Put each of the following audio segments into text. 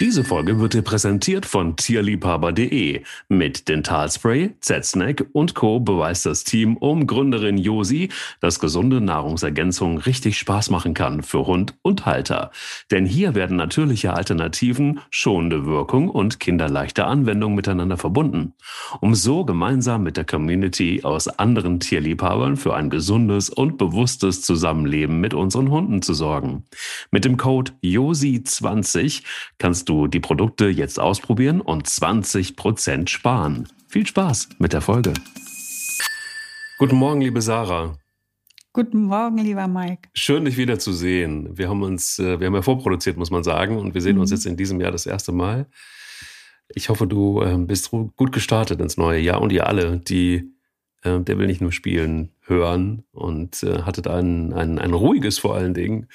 Diese Folge wird dir präsentiert von tierliebhaber.de. Mit Dentalspray, Z-Snack und Co. beweist das Team um Gründerin Josi, dass gesunde Nahrungsergänzung richtig Spaß machen kann für Hund und Halter. Denn hier werden natürliche Alternativen, schonende Wirkung und kinderleichte Anwendung miteinander verbunden, um so gemeinsam mit der Community aus anderen Tierliebhabern für ein gesundes und bewusstes Zusammenleben mit unseren Hunden zu sorgen. Mit dem Code JOSI20 kannst du die Produkte jetzt ausprobieren und 20% sparen. Viel Spaß mit der Folge. Guten Morgen, liebe Sarah. Guten Morgen, lieber Mike. Schön, dich wiederzusehen. Wir haben uns, äh, wir haben ja vorproduziert, muss man sagen, und wir sehen mhm. uns jetzt in diesem Jahr das erste Mal. Ich hoffe, du ähm, bist gut gestartet ins neue Jahr und ihr alle, die äh, Der will nicht nur spielen, hören und äh, hattet ein, ein, ein ruhiges vor allen Dingen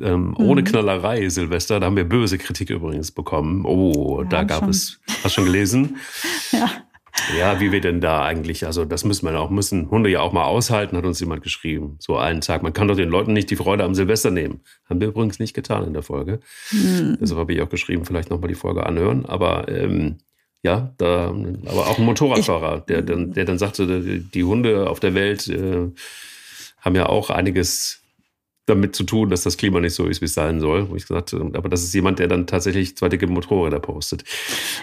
ähm, mhm. Ohne Knallerei, Silvester. Da haben wir böse Kritik übrigens bekommen. Oh, ja, da gab schon. es. Hast du schon gelesen? ja. Ja, wie wir denn da eigentlich, also das müssen wir auch, müssen Hunde ja auch mal aushalten, hat uns jemand geschrieben. So einen Tag. Man kann doch den Leuten nicht die Freude am Silvester nehmen. Haben wir übrigens nicht getan in der Folge. Mhm. Deshalb habe ich auch geschrieben, vielleicht nochmal die Folge anhören. Aber ähm, ja, da, aber auch ein Motorradfahrer, der, der, der dann sagte, die Hunde auf der Welt äh, haben ja auch einiges damit zu tun, dass das Klima nicht so ist, wie es sein soll. Wo ich gesagt aber das ist jemand, der dann tatsächlich zwei dicke Motorräder postet.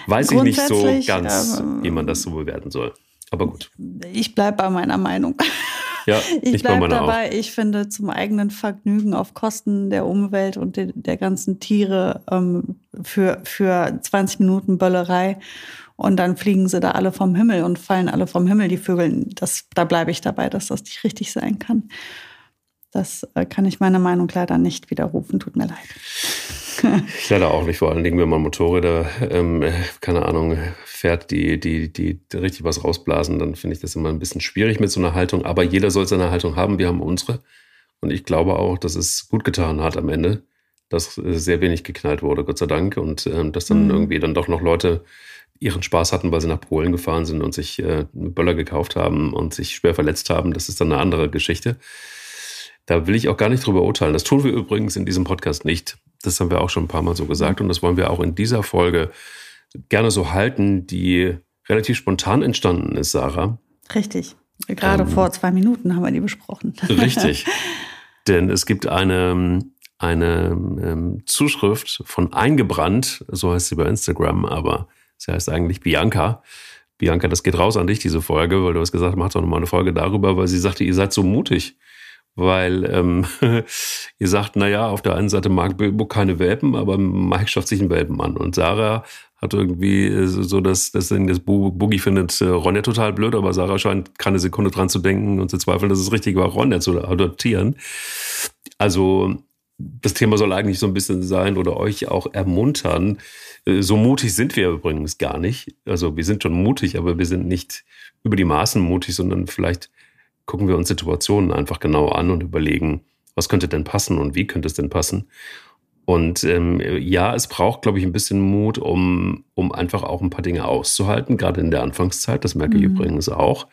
Weiß ich nicht so ganz, ähm, wie man das so bewerten soll. Aber gut. Ich bleibe bei meiner Meinung. Ja, ich, ich bleibe dabei. Auch. Ich finde, zum eigenen Vergnügen auf Kosten der Umwelt und de, der ganzen Tiere ähm, für, für 20 Minuten Böllerei und dann fliegen sie da alle vom Himmel und fallen alle vom Himmel, die Vögel. Das, da bleibe ich dabei, dass das nicht richtig sein kann. Das äh, kann ich meine Meinung leider nicht widerrufen. Tut mir leid. ich leider auch nicht, vor allen Dingen, wenn man Motorräder, ähm, keine Ahnung, fährt, die, die, die richtig was rausblasen, dann finde ich das immer ein bisschen schwierig mit so einer Haltung. Aber jeder soll seine Haltung haben. Wir haben unsere. Und ich glaube auch, dass es gut getan hat am Ende, dass sehr wenig geknallt wurde, Gott sei Dank. Und ähm, dass dann mhm. irgendwie dann doch noch Leute ihren Spaß hatten, weil sie nach Polen gefahren sind und sich äh, Böller gekauft haben und sich schwer verletzt haben. Das ist dann eine andere Geschichte. Da will ich auch gar nicht drüber urteilen. Das tun wir übrigens in diesem Podcast nicht. Das haben wir auch schon ein paar Mal so gesagt und das wollen wir auch in dieser Folge gerne so halten, die relativ spontan entstanden ist, Sarah. Richtig. Gerade ähm, vor zwei Minuten haben wir die besprochen. Richtig. Denn es gibt eine, eine ähm, Zuschrift von Eingebrannt, so heißt sie bei Instagram, aber sie heißt eigentlich Bianca. Bianca, das geht raus an dich, diese Folge, weil du hast gesagt, mach doch nochmal eine Folge darüber, weil sie sagte, ihr seid so mutig weil ähm, ihr sagt, naja, auf der einen Seite mag Bilbo keine Welpen, aber Mike schafft sich einen Welpen an. Und Sarah hat irgendwie äh, so das, das Ding, das Boogie findet äh, Ronja total blöd, aber Sarah scheint keine Sekunde dran zu denken und zu zweifeln, dass es richtig war, Ronja zu adoptieren. Also das Thema soll eigentlich so ein bisschen sein oder euch auch ermuntern. Äh, so mutig sind wir übrigens gar nicht. Also wir sind schon mutig, aber wir sind nicht über die Maßen mutig, sondern vielleicht gucken wir uns Situationen einfach genau an und überlegen, was könnte denn passen und wie könnte es denn passen. Und ähm, ja, es braucht, glaube ich, ein bisschen Mut, um, um einfach auch ein paar Dinge auszuhalten, gerade in der Anfangszeit. Das merke mhm. ich übrigens auch.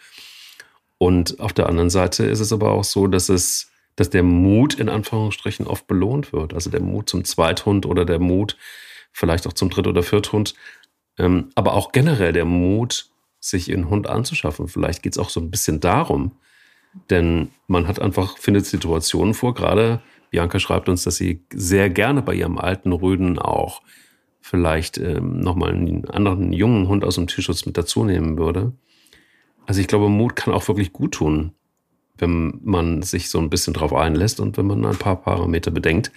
Und auf der anderen Seite ist es aber auch so, dass es, dass der Mut in Anführungsstrichen oft belohnt wird. Also der Mut zum Zweithund oder der Mut vielleicht auch zum Dritt- oder Vierthund. Ähm, aber auch generell der Mut, sich einen Hund anzuschaffen. Vielleicht geht es auch so ein bisschen darum, denn man hat einfach, findet Situationen vor, gerade Bianca schreibt uns, dass sie sehr gerne bei ihrem alten Rüden auch vielleicht ähm, nochmal einen anderen jungen Hund aus dem Tierschutz mit dazu nehmen würde. Also ich glaube, Mut kann auch wirklich gut tun, wenn man sich so ein bisschen drauf einlässt und wenn man ein paar Parameter bedenkt,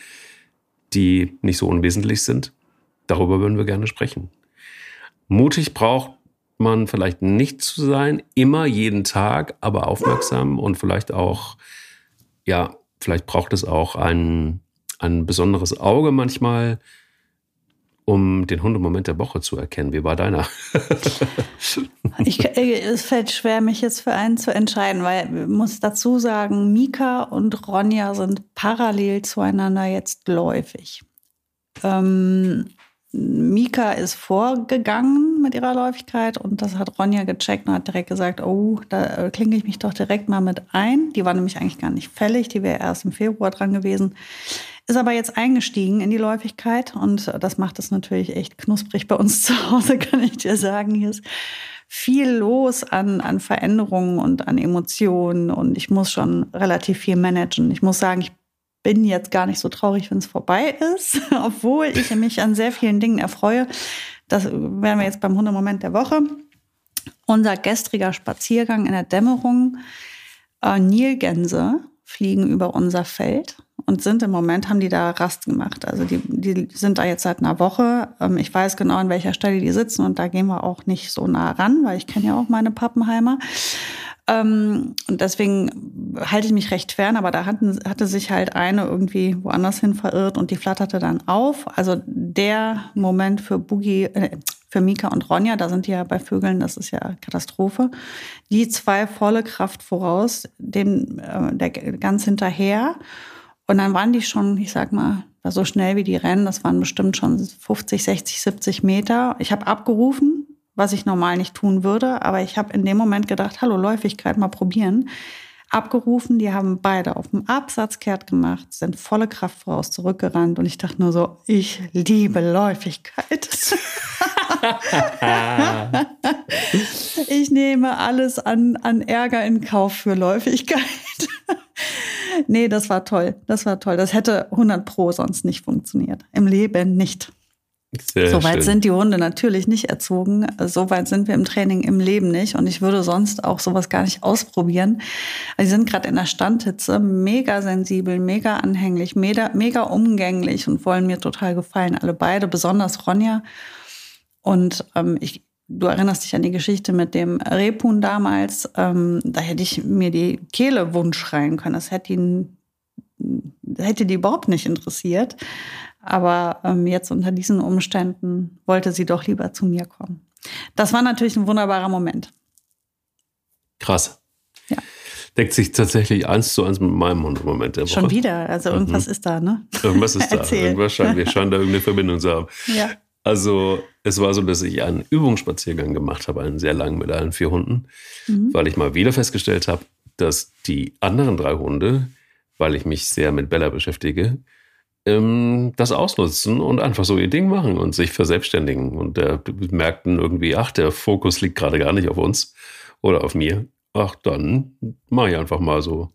die nicht so unwesentlich sind. Darüber würden wir gerne sprechen. Mutig braucht man vielleicht nicht zu sein, immer jeden Tag, aber aufmerksam und vielleicht auch, ja, vielleicht braucht es auch ein, ein besonderes Auge manchmal, um den Hundemoment der Woche zu erkennen. Wie war deiner? ich, äh, es fällt schwer, mich jetzt für einen zu entscheiden, weil ich muss dazu sagen, Mika und Ronja sind parallel zueinander jetzt läufig. Ähm, Mika ist vorgegangen mit ihrer Läufigkeit und das hat Ronja gecheckt und hat direkt gesagt, oh, da äh, klinge ich mich doch direkt mal mit ein. Die war nämlich eigentlich gar nicht fällig, die wäre erst im Februar dran gewesen. Ist aber jetzt eingestiegen in die Läufigkeit und das macht es natürlich echt knusprig bei uns zu Hause, kann ich dir sagen. Hier ist viel los an, an Veränderungen und an Emotionen und ich muss schon relativ viel managen. Ich muss sagen, ich bin jetzt gar nicht so traurig, wenn es vorbei ist, obwohl ich mich an sehr vielen Dingen erfreue. Das wären wir jetzt beim Hundemoment der Woche. Unser gestriger Spaziergang in der Dämmerung. Äh, Nilgänse fliegen über unser Feld und sind im Moment, haben die da Rast gemacht. Also die, die sind da jetzt seit einer Woche. Ähm, ich weiß genau, an welcher Stelle die sitzen und da gehen wir auch nicht so nah ran, weil ich kenne ja auch meine Pappenheimer. Ähm, und deswegen halte ich mich recht fern, aber da hatten, hatte sich halt eine irgendwie woanders hin verirrt und die flatterte dann auf. Also der Moment für Boogie, äh, für Mika und Ronja, da sind die ja bei Vögeln, das ist ja Katastrophe. Die zwei volle Kraft voraus, dem äh, der ganz hinterher. Und dann waren die schon, ich sag mal, so schnell wie die rennen, das waren bestimmt schon 50, 60, 70 Meter. Ich habe abgerufen, was ich normal nicht tun würde. Aber ich habe in dem Moment gedacht, hallo, Läufigkeit mal probieren. Abgerufen, die haben beide auf dem Absatz kehrt gemacht, sind volle Kraft voraus zurückgerannt und ich dachte nur so, ich liebe Läufigkeit. ich nehme alles an, an Ärger in Kauf für Läufigkeit. Nee, das war toll. Das war toll. Das hätte 100 Pro sonst nicht funktioniert. Im Leben nicht. Sehr weit sind die Hunde natürlich nicht erzogen. So weit sind wir im Training im Leben nicht. Und ich würde sonst auch sowas gar nicht ausprobieren. Also sie sind gerade in der Standhitze, mega sensibel, mega anhänglich, mega, mega umgänglich und wollen mir total gefallen. Alle beide, besonders Ronja. Und ähm, ich, du erinnerst dich an die Geschichte mit dem Rebhuhn damals. Ähm, da hätte ich mir die Kehle wund schreien können. Das hätte ihn, hätte die überhaupt nicht interessiert. Aber ähm, jetzt unter diesen Umständen wollte sie doch lieber zu mir kommen. Das war natürlich ein wunderbarer Moment. Krass. Ja. Deckt sich tatsächlich eins zu eins mit meinem Moment der Woche. Schon wieder, also irgendwas mhm. ist da, ne? Irgendwas ist da. Irgendwas scheint, wir scheinen da irgendeine Verbindung zu haben. Ja. Also es war so, dass ich einen Übungsspaziergang gemacht habe, einen sehr langen mit allen vier Hunden, mhm. weil ich mal wieder festgestellt habe, dass die anderen drei Hunde, weil ich mich sehr mit Bella beschäftige, ähm, das ausnutzen und einfach so ihr Ding machen und sich verselbstständigen. Und äh, merkten irgendwie, ach, der Fokus liegt gerade gar nicht auf uns oder auf mir. Ach, dann mache ich einfach mal so.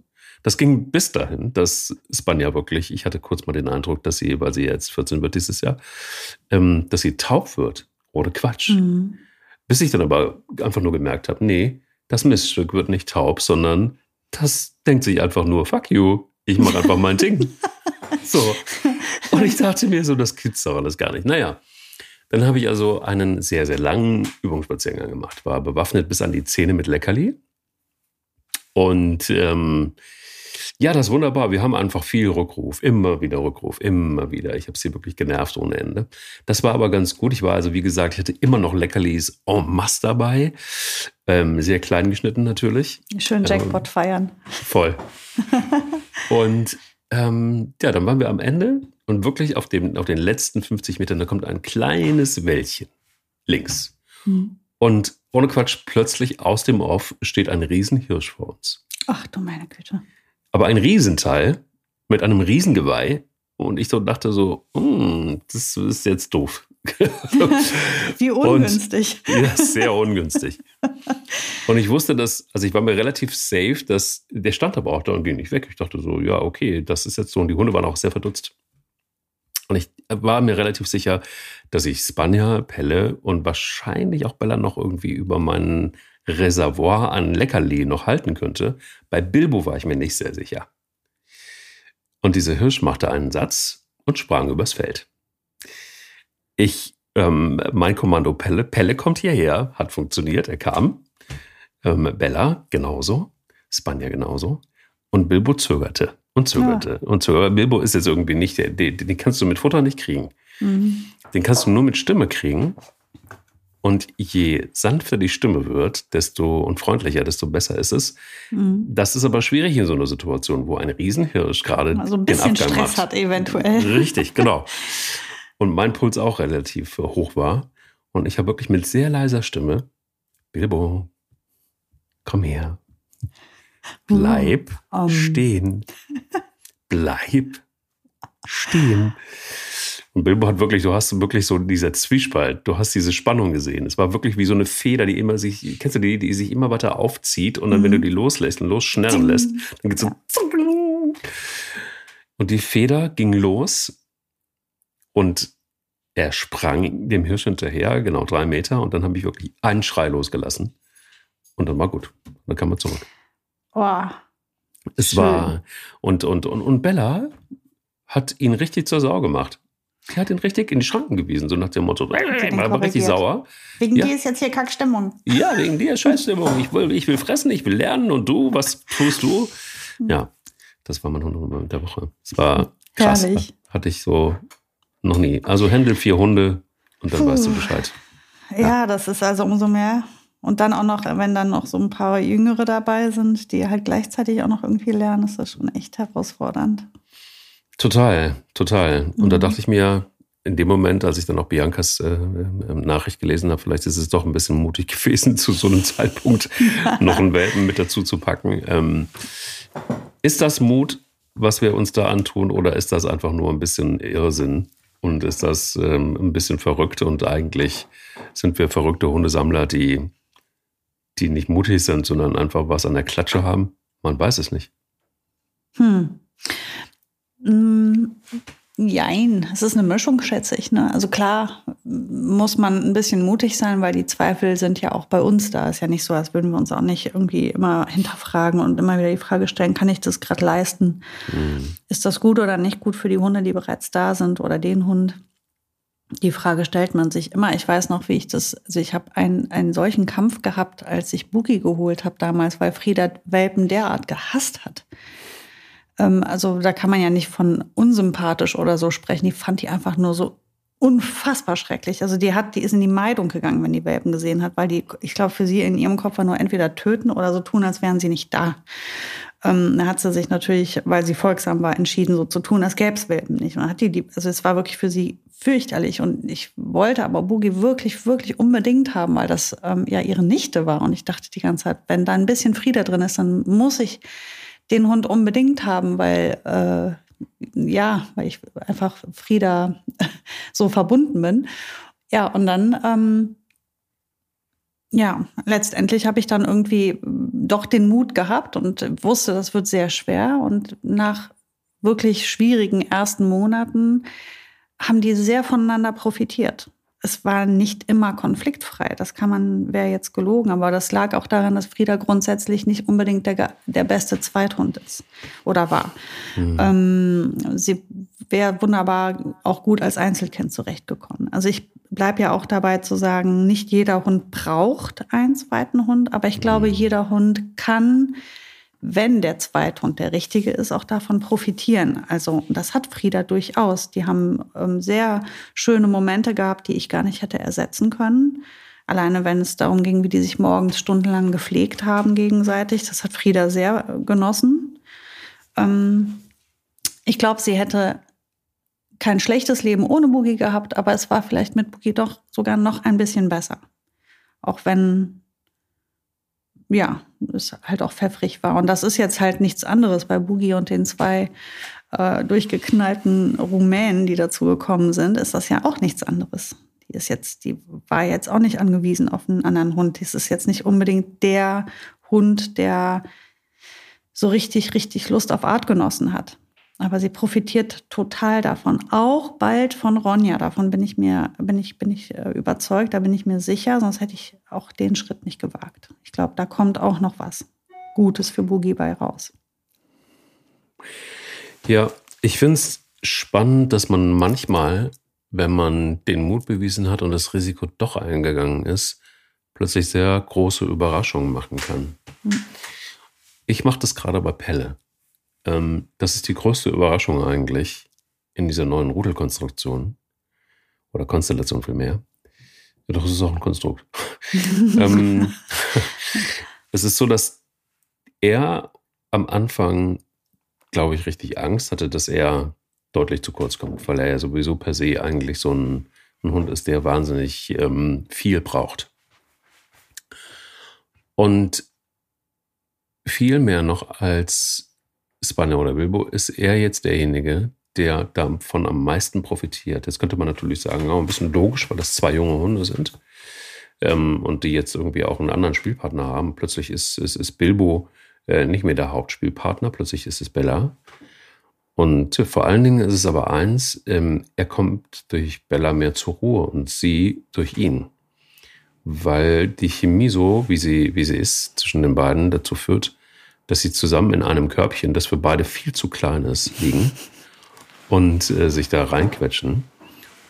Das ging bis dahin, dass Spanja wirklich, ich hatte kurz mal den Eindruck, dass sie, weil sie jetzt 14 wird dieses Jahr, ähm, dass sie taub wird. Ohne Quatsch. Mhm. Bis ich dann aber einfach nur gemerkt habe, nee, das Miststück wird nicht taub, sondern das denkt sich einfach nur, fuck you, ich mache einfach mein Ding. So. Und ich dachte mir so, das gibt's doch alles gar nicht. Naja, dann habe ich also einen sehr, sehr langen Übungsspaziergang gemacht, war bewaffnet bis an die Zähne mit Leckerli. Und ähm, ja, das ist wunderbar. Wir haben einfach viel Rückruf, immer wieder Rückruf, immer wieder. Ich habe sie wirklich genervt ohne Ende. Das war aber ganz gut. Ich war also, wie gesagt, ich hatte immer noch Leckerlis en masse dabei. Ähm, sehr klein geschnitten natürlich. Schön Jackpot ähm, feiern. Voll. Und ähm, ja, dann waren wir am Ende und wirklich auf, dem, auf den letzten 50 Metern, da kommt ein kleines Wäldchen links. Mhm. Und ohne Quatsch, plötzlich aus dem Off steht ein Riesenhirsch vor uns. Ach du meine Güte. Aber ein Riesenteil mit einem Riesengeweih. Und ich so dachte so, hm, das ist jetzt doof. Wie ungünstig. Und, ja, sehr ungünstig. und ich wusste, dass, also ich war mir relativ safe, dass der stand aber auch da und ging nicht weg. Ich dachte so, ja, okay, das ist jetzt so. Und die Hunde waren auch sehr verdutzt. Und ich war mir relativ sicher, dass ich Spanja, Pelle und wahrscheinlich auch Bella noch irgendwie über meinen Reservoir an Leckerli noch halten könnte. Bei Bilbo war ich mir nicht sehr sicher. Und diese Hirsch machte einen Satz und sprang übers Feld. Ich, ähm, mein Kommando Pelle, Pelle kommt hierher, hat funktioniert, er kam. Ähm, Bella genauso, Spanja genauso. Und Bilbo zögerte und zögerte ja. und zögerte. Bilbo ist jetzt irgendwie nicht, der, den, den kannst du mit Futter nicht kriegen. Mhm. Den kannst du nur mit Stimme kriegen. Und je sanfter die Stimme wird, desto und freundlicher, desto besser ist es. Mhm. Das ist aber schwierig in so einer Situation, wo ein Riesenhirsch gerade also ein bisschen den Abgang Stress macht. hat eventuell. Richtig, genau. und mein Puls auch relativ hoch war. Und ich habe wirklich mit sehr leiser Stimme, Bilbo, komm her, bleib um. stehen, bleib stehen. Und Bilbo hat wirklich, du hast wirklich so dieser Zwiespalt, du hast diese Spannung gesehen. Es war wirklich wie so eine Feder, die immer sich, kennst du die, die sich immer weiter aufzieht und dann, mhm. wenn du die loslässt und losschnellen lässt, dann geht's so. Und die Feder ging los und er sprang dem Hirsch hinterher, genau drei Meter, und dann habe ich wirklich einen Schrei losgelassen. Und dann war gut. Dann kam er zurück. Oh, es schön. war, und, und, und, und Bella hat ihn richtig zur Sau gemacht. Sie hat ihn richtig in die Schranken gewiesen, so nach dem Motto, ich war richtig sauer. Wegen ja. dir ist jetzt hier Kackstimmung. Ja, wegen dir ist Scheißstimmung. Ich will, ich will fressen, ich will lernen und du, was tust du? Ja, das war mein Hundemoment der Woche. Es war krass. Herrlich. Hatte ich so noch nie. Also Händel vier Hunde und dann Puh. weißt du Bescheid. Ja. ja, das ist also umso mehr. Und dann auch noch, wenn dann noch so ein paar Jüngere dabei sind, die halt gleichzeitig auch noch irgendwie lernen, ist das schon echt herausfordernd. Total, total. Und mhm. da dachte ich mir, in dem Moment, als ich dann auch Biancas äh, ähm, Nachricht gelesen habe, vielleicht ist es doch ein bisschen mutig gewesen, zu so einem Zeitpunkt noch einen Welpen mit dazu zu packen. Ähm, ist das Mut, was wir uns da antun, oder ist das einfach nur ein bisschen Irrsinn? Und ist das ähm, ein bisschen verrückt? Und eigentlich sind wir verrückte Hundesammler, die, die nicht mutig sind, sondern einfach was an der Klatsche haben? Man weiß es nicht. Hm. Mm, jein, es ist eine Mischung, schätze ich. Ne? Also klar muss man ein bisschen mutig sein, weil die Zweifel sind ja auch bei uns da. Ist ja nicht so, als würden wir uns auch nicht irgendwie immer hinterfragen und immer wieder die Frage stellen, kann ich das gerade leisten? Mhm. Ist das gut oder nicht gut für die Hunde, die bereits da sind oder den Hund? Die Frage stellt man sich immer. Ich weiß noch, wie ich das, also ich habe einen, einen solchen Kampf gehabt, als ich Boogie geholt habe damals, weil Frieda Welpen derart gehasst hat. Ähm, also da kann man ja nicht von unsympathisch oder so sprechen. Die fand die einfach nur so unfassbar schrecklich. Also die hat, die ist in die Meidung gegangen, wenn die Welpen gesehen hat, weil die, ich glaube, für sie in ihrem Kopf war nur entweder töten oder so tun, als wären sie nicht da. Ähm, da hat sie sich natürlich, weil sie folgsam war, entschieden, so zu tun, als gäbe es Welpen nicht. Und hat die, die, also es war wirklich für sie fürchterlich. Und ich wollte aber Boogie wirklich, wirklich unbedingt haben, weil das ähm, ja ihre Nichte war. Und ich dachte die ganze Zeit, wenn da ein bisschen Friede drin ist, dann muss ich den Hund unbedingt haben, weil äh, ja, weil ich einfach Frieda so verbunden bin. Ja, und dann ähm, ja, letztendlich habe ich dann irgendwie doch den Mut gehabt und wusste, das wird sehr schwer. Und nach wirklich schwierigen ersten Monaten haben die sehr voneinander profitiert es war nicht immer konfliktfrei. Das kann man, wäre jetzt gelogen, aber das lag auch daran, dass Frieda grundsätzlich nicht unbedingt der, der beste Zweithund ist oder war. Mhm. Ähm, sie wäre wunderbar auch gut als Einzelkind zurechtgekommen. Also ich bleibe ja auch dabei zu sagen, nicht jeder Hund braucht einen zweiten Hund, aber ich glaube, mhm. jeder Hund kann wenn der Zweithund der richtige ist, auch davon profitieren. Also das hat Frieda durchaus. Die haben ähm, sehr schöne Momente gehabt, die ich gar nicht hätte ersetzen können. Alleine wenn es darum ging, wie die sich morgens stundenlang gepflegt haben gegenseitig. Das hat Frieda sehr genossen. Ähm, ich glaube, sie hätte kein schlechtes Leben ohne Boogie gehabt, aber es war vielleicht mit Boogie doch sogar noch ein bisschen besser. Auch wenn ja, es halt auch pfeffrig war. Und das ist jetzt halt nichts anderes bei Boogie und den zwei äh, durchgeknallten Rumänen, die dazugekommen sind, ist das ja auch nichts anderes. Die ist jetzt, die war jetzt auch nicht angewiesen auf einen anderen Hund. Das ist jetzt nicht unbedingt der Hund, der so richtig, richtig Lust auf Artgenossen hat. Aber sie profitiert total davon. Auch bald von Ronja. Davon bin ich mir, bin ich, bin ich äh, überzeugt, da bin ich mir sicher, sonst hätte ich auch den Schritt nicht gewagt. Ich glaube, da kommt auch noch was Gutes für Boogie bei raus. Ja, ich finde es spannend, dass man manchmal, wenn man den Mut bewiesen hat und das Risiko doch eingegangen ist, plötzlich sehr große Überraschungen machen kann. Hm. Ich mache das gerade bei Pelle. Ähm, das ist die größte Überraschung eigentlich in dieser neuen Rudelkonstruktion oder Konstellation vielmehr. Ja, doch, es ist auch ein Konstrukt. ähm, es ist so, dass er am Anfang, glaube ich, richtig Angst hatte, dass er deutlich zu kurz kommt, weil er ja sowieso per se eigentlich so ein, ein Hund ist, der wahnsinnig ähm, viel braucht. Und viel mehr noch als Spanner oder Bilbo ist er jetzt derjenige, der davon am meisten profitiert. Jetzt könnte man natürlich sagen, ein bisschen logisch, weil das zwei junge Hunde sind ähm, und die jetzt irgendwie auch einen anderen Spielpartner haben. Plötzlich ist, ist, ist Bilbo äh, nicht mehr der Hauptspielpartner, plötzlich ist es Bella. Und vor allen Dingen ist es aber eins, ähm, er kommt durch Bella mehr zur Ruhe und sie durch ihn. Weil die Chemie so, wie sie, wie sie ist, zwischen den beiden dazu führt, dass sie zusammen in einem Körbchen, das für beide viel zu klein ist, liegen und äh, sich da reinquetschen.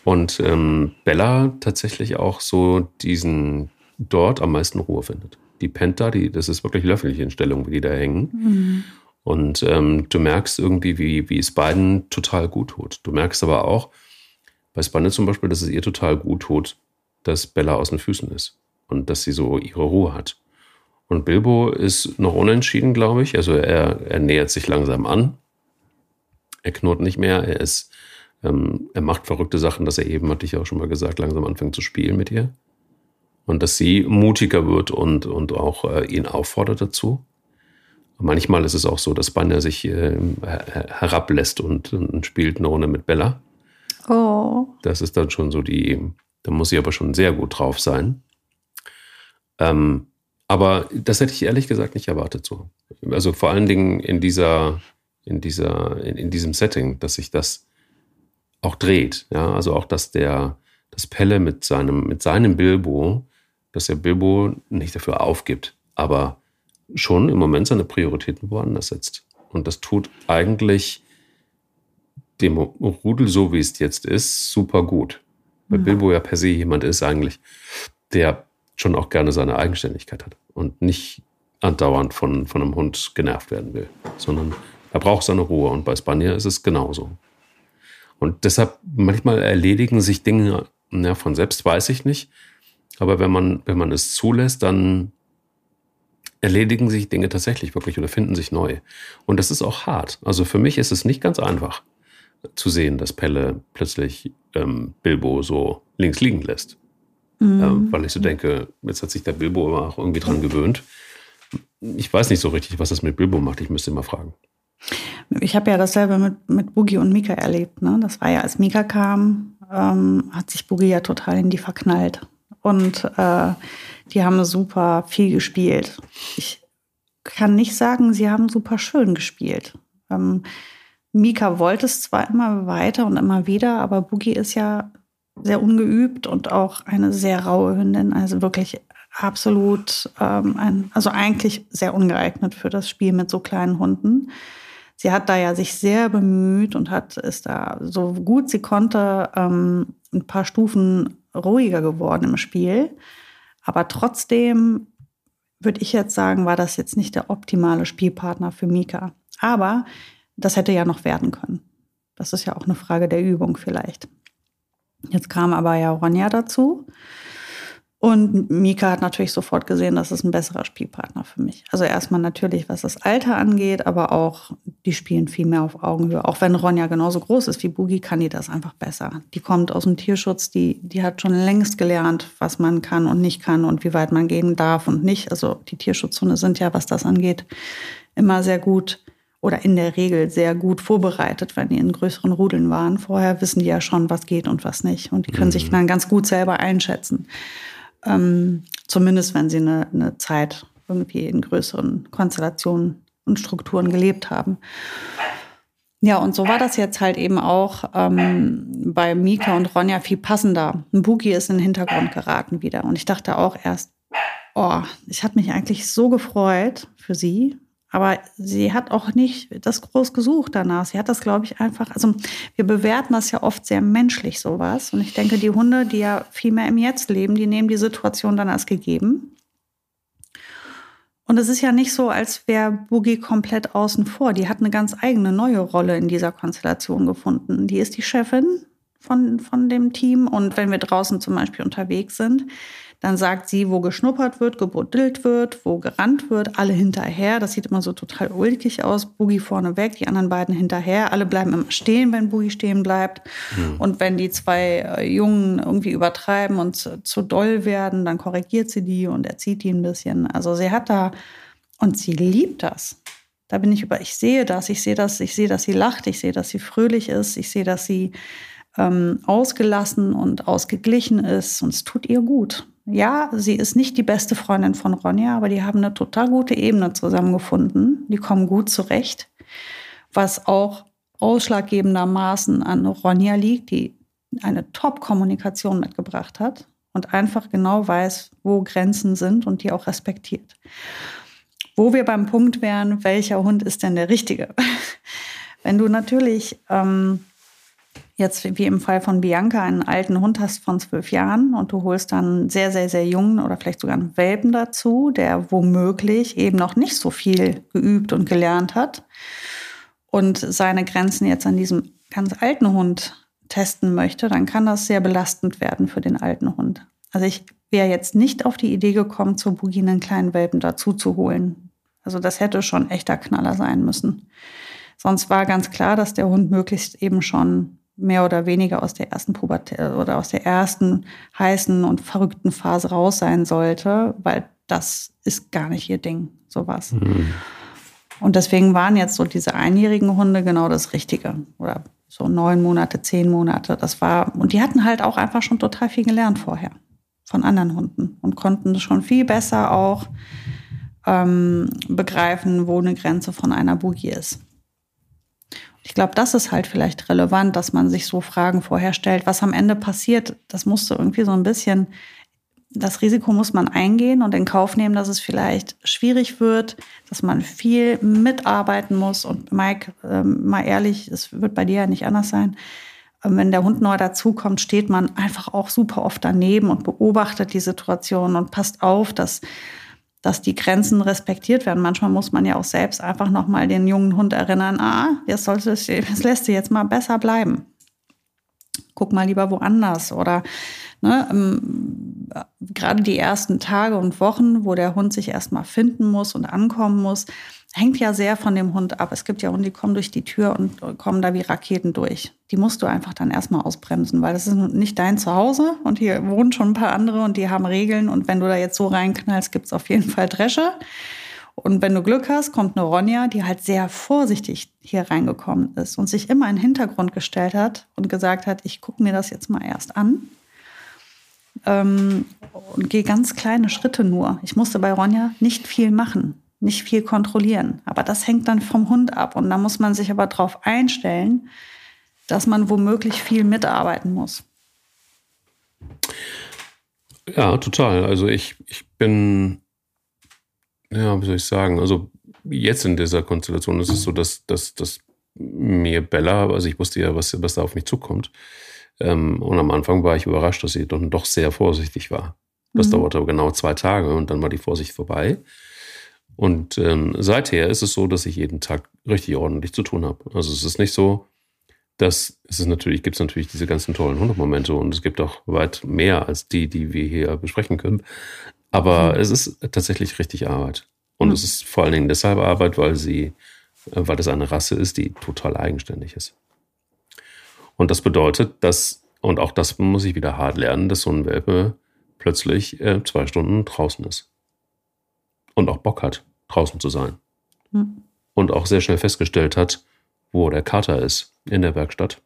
Und ähm, Bella tatsächlich auch so diesen dort am meisten Ruhe findet. Die pennt da, die, das ist wirklich Löffelchenstellung, wie die da hängen. Mhm. Und ähm, du merkst irgendwie, wie, wie es beiden total gut tut. Du merkst aber auch, bei Spanne zum Beispiel, dass es ihr total gut tut, dass Bella aus den Füßen ist und dass sie so ihre Ruhe hat. Und Bilbo ist noch unentschieden, glaube ich. Also er, er nähert sich langsam an. Er knurrt nicht mehr. Er ist, ähm, er macht verrückte Sachen, dass er eben, hatte ich auch schon mal gesagt, langsam anfängt zu spielen mit ihr. Und dass sie mutiger wird und, und auch äh, ihn auffordert dazu. Manchmal ist es auch so, dass Banner sich äh, herablässt und, und, spielt eine Runde mit Bella. Oh. Das ist dann schon so die, da muss sie aber schon sehr gut drauf sein. Ähm, aber das hätte ich ehrlich gesagt nicht erwartet so. Also vor allen Dingen in dieser, in dieser, in, in diesem Setting, dass sich das auch dreht. Ja, also auch, dass der, das Pelle mit seinem, mit seinem Bilbo, dass der Bilbo nicht dafür aufgibt, aber schon im Moment seine Prioritäten woanders setzt. Und das tut eigentlich dem Rudel, so wie es jetzt ist, super gut. Weil ja. Bilbo ja per se jemand ist eigentlich, der schon auch gerne seine Eigenständigkeit hat und nicht andauernd von, von einem Hund genervt werden will, sondern er braucht seine Ruhe. Und bei Spanier ist es genauso. Und deshalb manchmal erledigen sich Dinge ja, von selbst, weiß ich nicht. Aber wenn man, wenn man es zulässt, dann erledigen sich Dinge tatsächlich wirklich oder finden sich neu. Und das ist auch hart. Also für mich ist es nicht ganz einfach zu sehen, dass Pelle plötzlich ähm, Bilbo so links liegen lässt. Mhm. Ähm, weil ich so denke, jetzt hat sich der Bilbo aber auch irgendwie dran gewöhnt. Ich weiß nicht so richtig, was das mit Bilbo macht. Ich müsste mal fragen. Ich habe ja dasselbe mit, mit Boogie und Mika erlebt. Ne? Das war ja, als Mika kam, ähm, hat sich Boogie ja total in die verknallt. Und äh, die haben super viel gespielt. Ich kann nicht sagen, sie haben super schön gespielt. Ähm, Mika wollte es zwar immer weiter und immer wieder, aber Boogie ist ja sehr ungeübt und auch eine sehr raue Hündin, also wirklich absolut, ähm, ein, also eigentlich sehr ungeeignet für das Spiel mit so kleinen Hunden. Sie hat da ja sich sehr bemüht und hat ist da so gut sie konnte ähm, ein paar Stufen ruhiger geworden im Spiel. Aber trotzdem würde ich jetzt sagen, war das jetzt nicht der optimale Spielpartner für Mika. Aber das hätte ja noch werden können. Das ist ja auch eine Frage der Übung vielleicht. Jetzt kam aber ja Ronja dazu. Und Mika hat natürlich sofort gesehen, das ist ein besserer Spielpartner für mich. Also erstmal natürlich, was das Alter angeht, aber auch, die spielen viel mehr auf Augenhöhe. Auch wenn Ronja genauso groß ist wie Boogie, kann die das einfach besser. Die kommt aus dem Tierschutz, die, die hat schon längst gelernt, was man kann und nicht kann und wie weit man gehen darf und nicht. Also die Tierschutzhunde sind ja, was das angeht, immer sehr gut oder in der Regel sehr gut vorbereitet, wenn die in größeren Rudeln waren. Vorher wissen die ja schon, was geht und was nicht. Und die können mhm. sich dann ganz gut selber einschätzen. Ähm, zumindest wenn sie eine, eine Zeit irgendwie in größeren Konstellationen und Strukturen gelebt haben. Ja, und so war das jetzt halt eben auch ähm, bei Mika und Ronja viel passender. Ein Boogie ist in den Hintergrund geraten wieder. Und ich dachte auch erst, oh, ich hatte mich eigentlich so gefreut für sie, aber sie hat auch nicht das groß gesucht danach. Sie hat das, glaube ich, einfach, also wir bewerten das ja oft sehr menschlich, sowas. Und ich denke, die Hunde, die ja viel mehr im Jetzt leben, die nehmen die Situation dann als gegeben. Und es ist ja nicht so, als wäre Boogie komplett außen vor. Die hat eine ganz eigene neue Rolle in dieser Konstellation gefunden. Die ist die Chefin von, von dem Team. Und wenn wir draußen zum Beispiel unterwegs sind, dann sagt sie, wo geschnuppert wird, gebuddelt wird, wo gerannt wird, alle hinterher. Das sieht immer so total ulkig aus. Boogie vorne weg, die anderen beiden hinterher. Alle bleiben immer stehen, wenn Boogie stehen bleibt. Mhm. Und wenn die zwei äh, Jungen irgendwie übertreiben und zu, zu doll werden, dann korrigiert sie die und erzieht die ein bisschen. Also sie hat da, und sie liebt das. Da bin ich über, ich sehe das, ich sehe das, ich sehe, dass sie lacht, ich sehe, dass sie fröhlich ist, ich sehe, dass sie ähm, ausgelassen und ausgeglichen ist und es tut ihr gut. Ja, sie ist nicht die beste Freundin von Ronja, aber die haben eine total gute Ebene zusammengefunden. Die kommen gut zurecht, was auch ausschlaggebendermaßen an Ronja liegt, die eine Top-Kommunikation mitgebracht hat und einfach genau weiß, wo Grenzen sind und die auch respektiert. Wo wir beim Punkt wären, welcher Hund ist denn der richtige? Wenn du natürlich ähm, jetzt wie im Fall von Bianca einen alten Hund hast von zwölf Jahren und du holst dann sehr, sehr, sehr jungen oder vielleicht sogar einen Welpen dazu, der womöglich eben noch nicht so viel geübt und gelernt hat und seine Grenzen jetzt an diesem ganz alten Hund testen möchte, dann kann das sehr belastend werden für den alten Hund. Also ich wäre jetzt nicht auf die Idee gekommen, zur Boogie einen kleinen Welpen dazu zu holen. Also das hätte schon echter Knaller sein müssen. Sonst war ganz klar, dass der Hund möglichst eben schon mehr oder weniger aus der ersten Pubertät oder aus der ersten heißen und verrückten Phase raus sein sollte, weil das ist gar nicht ihr Ding, sowas. Mhm. Und deswegen waren jetzt so diese einjährigen Hunde genau das Richtige. Oder so neun Monate, zehn Monate. Das war, und die hatten halt auch einfach schon total viel gelernt vorher von anderen Hunden und konnten schon viel besser auch ähm, begreifen, wo eine Grenze von einer Boogie ist. Ich glaube, das ist halt vielleicht relevant, dass man sich so Fragen vorher stellt, was am Ende passiert. Das musst du irgendwie so ein bisschen, das Risiko muss man eingehen und in Kauf nehmen, dass es vielleicht schwierig wird, dass man viel mitarbeiten muss. Und Mike, ähm, mal ehrlich, es wird bei dir ja nicht anders sein. Ähm, wenn der Hund neu dazukommt, steht man einfach auch super oft daneben und beobachtet die Situation und passt auf, dass dass die Grenzen respektiert werden. Manchmal muss man ja auch selbst einfach nochmal den jungen Hund erinnern, ah, das, sollte, das lässt sich jetzt mal besser bleiben. Guck mal lieber woanders. Oder ne, ähm, gerade die ersten Tage und Wochen, wo der Hund sich erstmal finden muss und ankommen muss, hängt ja sehr von dem Hund ab. Es gibt ja Hunde, die kommen durch die Tür und kommen da wie Raketen durch. Die musst du einfach dann erstmal ausbremsen, weil das ist nicht dein Zuhause und hier wohnen schon ein paar andere und die haben Regeln und wenn du da jetzt so reinknallst, gibt's auf jeden Fall Dresche. Und wenn du Glück hast, kommt eine Ronja, die halt sehr vorsichtig hier reingekommen ist und sich immer in den Hintergrund gestellt hat und gesagt hat, ich gucke mir das jetzt mal erst an ähm, und gehe ganz kleine Schritte nur. Ich musste bei Ronja nicht viel machen nicht viel kontrollieren. Aber das hängt dann vom Hund ab. Und da muss man sich aber darauf einstellen, dass man womöglich viel mitarbeiten muss. Ja, total. Also ich, ich bin, ja, wie soll ich sagen, also jetzt in dieser Konstellation ist es so, dass, dass, dass mir Bella, also ich wusste ja, was, was da auf mich zukommt. Ähm, und am Anfang war ich überrascht, dass sie dann doch sehr vorsichtig war. Das mhm. dauerte aber genau zwei Tage und dann war die Vorsicht vorbei. Und ähm, seither ist es so, dass ich jeden Tag richtig ordentlich zu tun habe. Also es ist nicht so, dass es ist natürlich, gibt es natürlich diese ganzen tollen Hundemomente und es gibt auch weit mehr als die, die wir hier besprechen können. Aber mhm. es ist tatsächlich richtig Arbeit. Und mhm. es ist vor allen Dingen deshalb Arbeit, weil sie, äh, weil es eine Rasse ist, die total eigenständig ist. Und das bedeutet, dass, und auch das muss ich wieder hart lernen, dass so ein Welpe plötzlich äh, zwei Stunden draußen ist und auch Bock hat, draußen zu sein. Mhm. Und auch sehr schnell festgestellt hat, wo der Kater ist in der Werkstatt.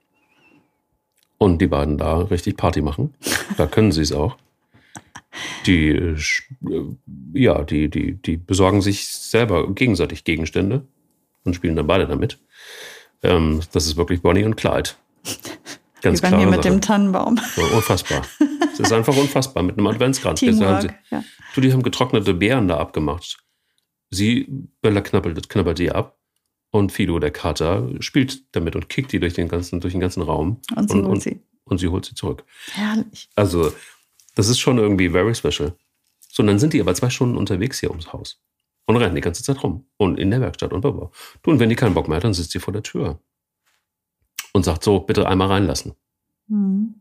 Und die beiden da richtig Party machen. Da können sie es auch. Die, äh, ja, die, die, die besorgen sich selber gegenseitig Gegenstände und spielen dann beide damit. Ähm, das ist wirklich Bonnie und Clyde. Ganz klar. mit Sache. dem Tannenbaum. So, unfassbar. Es ist einfach unfassbar mit einem Adventskranz. Teamwork, sie, ja. Du, die haben getrocknete Beeren da abgemacht. Sie, Bella knabbelt, knabbert die ab. Und Fido, der Kater, spielt damit und kickt die durch den ganzen, durch den ganzen Raum. Und sie und, holt und, sie. Und sie holt sie zurück. Herrlich. Also, das ist schon irgendwie very special. So, und dann sind die aber zwei Stunden unterwegs hier ums Haus. Und rennen die ganze Zeit rum. Und in der Werkstatt und bla Du, und wenn die keinen Bock mehr hat, dann sitzt sie vor der Tür. Und sagt so, bitte einmal reinlassen. Mhm.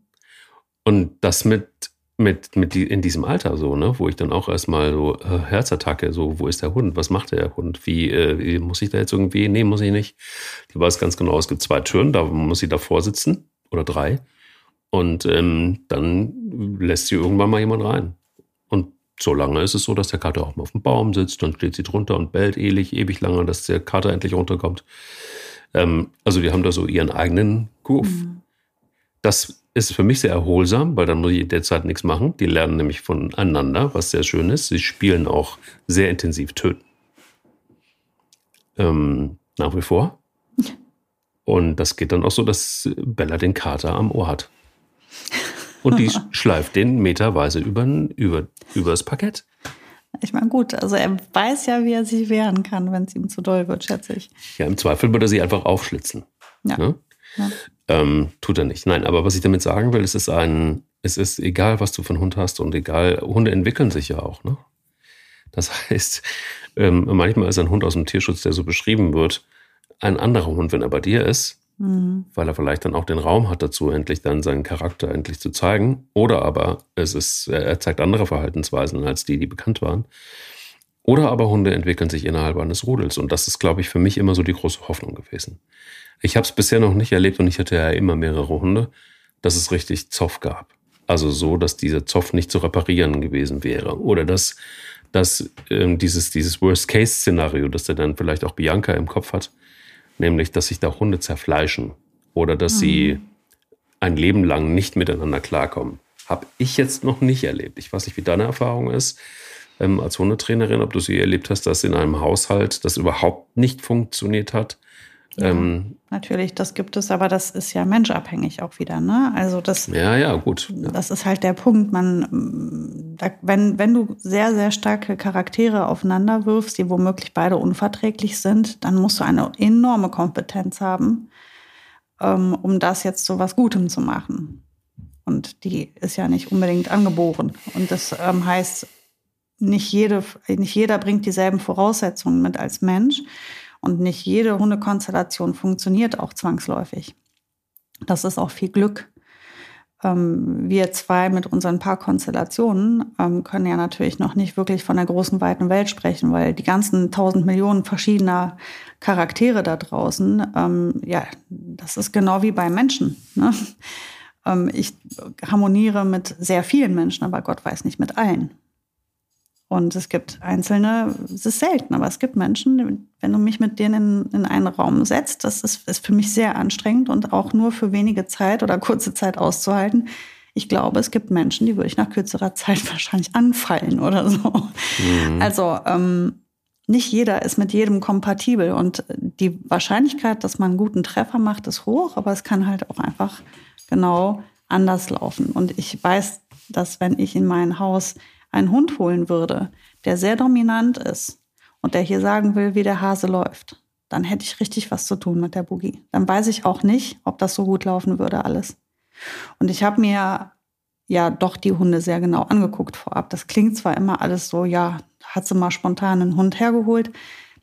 Und das mit, mit, mit die, in diesem Alter so, ne, wo ich dann auch erstmal so äh, Herzattacke, so, wo ist der Hund? Was macht der Hund? Wie, äh, wie muss ich da jetzt irgendwie? Nee, muss ich nicht. Die weiß ganz genau, es gibt zwei Türen, da muss sie davor sitzen oder drei. Und ähm, dann lässt sie irgendwann mal jemand rein. Und so lange ist es so, dass der Kater auch mal auf dem Baum sitzt, dann steht sie drunter und bellt ewig, ewig lange, dass der Kater endlich runterkommt. Ähm, also die haben da so ihren eigenen Groove. Mhm. Das ist für mich sehr erholsam, weil dann muss ich derzeit nichts machen. Die lernen nämlich voneinander, was sehr schön ist. Sie spielen auch sehr intensiv töten. Ähm, nach wie vor. Und das geht dann auch so, dass Bella den Kater am Ohr hat. Und die schleift den meterweise über, über, übers Parkett. Ich meine, gut, also er weiß ja, wie er sich wehren kann, wenn es ihm zu doll wird, schätze ich. Ja, im Zweifel würde er sie einfach aufschlitzen. Ja. Ne? ja. Ähm, tut er nicht. Nein, aber was ich damit sagen will, es ist ein, es ist egal, was du für einen Hund hast und egal, Hunde entwickeln sich ja auch. Ne? Das heißt, ähm, manchmal ist ein Hund aus dem Tierschutz, der so beschrieben wird, ein anderer Hund, wenn er bei dir ist, mhm. weil er vielleicht dann auch den Raum hat dazu, endlich dann seinen Charakter endlich zu zeigen. Oder aber es ist, er zeigt andere Verhaltensweisen als die, die bekannt waren. Oder aber Hunde entwickeln sich innerhalb eines Rudels. Und das ist, glaube ich, für mich immer so die große Hoffnung gewesen. Ich habe es bisher noch nicht erlebt und ich hatte ja immer mehrere Hunde, dass es richtig Zoff gab. Also so, dass dieser Zoff nicht zu reparieren gewesen wäre. Oder dass, dass ähm, dieses, dieses Worst-Case-Szenario, das er dann vielleicht auch Bianca im Kopf hat, nämlich dass sich da Hunde zerfleischen oder dass mhm. sie ein Leben lang nicht miteinander klarkommen. Habe ich jetzt noch nicht erlebt. Ich weiß nicht, wie deine Erfahrung ist ähm, als Hundetrainerin, ob du sie erlebt hast, dass in einem Haushalt das überhaupt nicht funktioniert hat. Ja, ähm, natürlich, das gibt es, aber das ist ja menschabhängig auch wieder. Ne? Also das, ja, ja, gut. Ja. Das ist halt der Punkt. Man, da, wenn, wenn du sehr, sehr starke Charaktere aufeinander wirfst, die womöglich beide unverträglich sind, dann musst du eine enorme Kompetenz haben, ähm, um das jetzt zu was Gutem zu machen. Und die ist ja nicht unbedingt angeboren. Und das ähm, heißt, nicht, jede, nicht jeder bringt dieselben Voraussetzungen mit als Mensch. Und nicht jede Hundekonstellation funktioniert auch zwangsläufig. Das ist auch viel Glück. Ähm, wir zwei mit unseren paar Konstellationen ähm, können ja natürlich noch nicht wirklich von der großen, weiten Welt sprechen, weil die ganzen tausend Millionen verschiedener Charaktere da draußen, ähm, ja, das ist genau wie bei Menschen. Ne? ich harmoniere mit sehr vielen Menschen, aber Gott weiß nicht mit allen. Und es gibt einzelne, es ist selten, aber es gibt Menschen, wenn du mich mit denen in, in einen Raum setzt, das ist, ist für mich sehr anstrengend und auch nur für wenige Zeit oder kurze Zeit auszuhalten. Ich glaube, es gibt Menschen, die würde ich nach kürzerer Zeit wahrscheinlich anfallen oder so. Mhm. Also ähm, nicht jeder ist mit jedem kompatibel und die Wahrscheinlichkeit, dass man einen guten Treffer macht, ist hoch, aber es kann halt auch einfach genau anders laufen. Und ich weiß, dass wenn ich in mein Haus einen Hund holen würde, der sehr dominant ist und der hier sagen will, wie der Hase läuft, dann hätte ich richtig was zu tun mit der Boogie. Dann weiß ich auch nicht, ob das so gut laufen würde alles. Und ich habe mir ja doch die Hunde sehr genau angeguckt vorab. Das klingt zwar immer alles so, ja, hat sie mal spontan einen Hund hergeholt.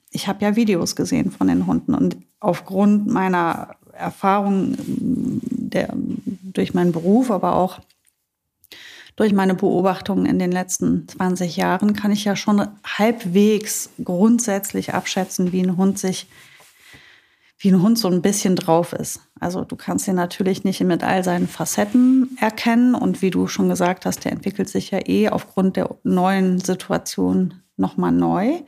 Ich habe ja Videos gesehen von den Hunden und aufgrund meiner Erfahrung der, durch meinen Beruf, aber auch durch meine Beobachtungen in den letzten 20 Jahren kann ich ja schon halbwegs grundsätzlich abschätzen, wie ein Hund sich, wie ein Hund so ein bisschen drauf ist. Also du kannst ihn natürlich nicht mit all seinen Facetten erkennen und wie du schon gesagt hast, der entwickelt sich ja eh aufgrund der neuen Situation nochmal neu.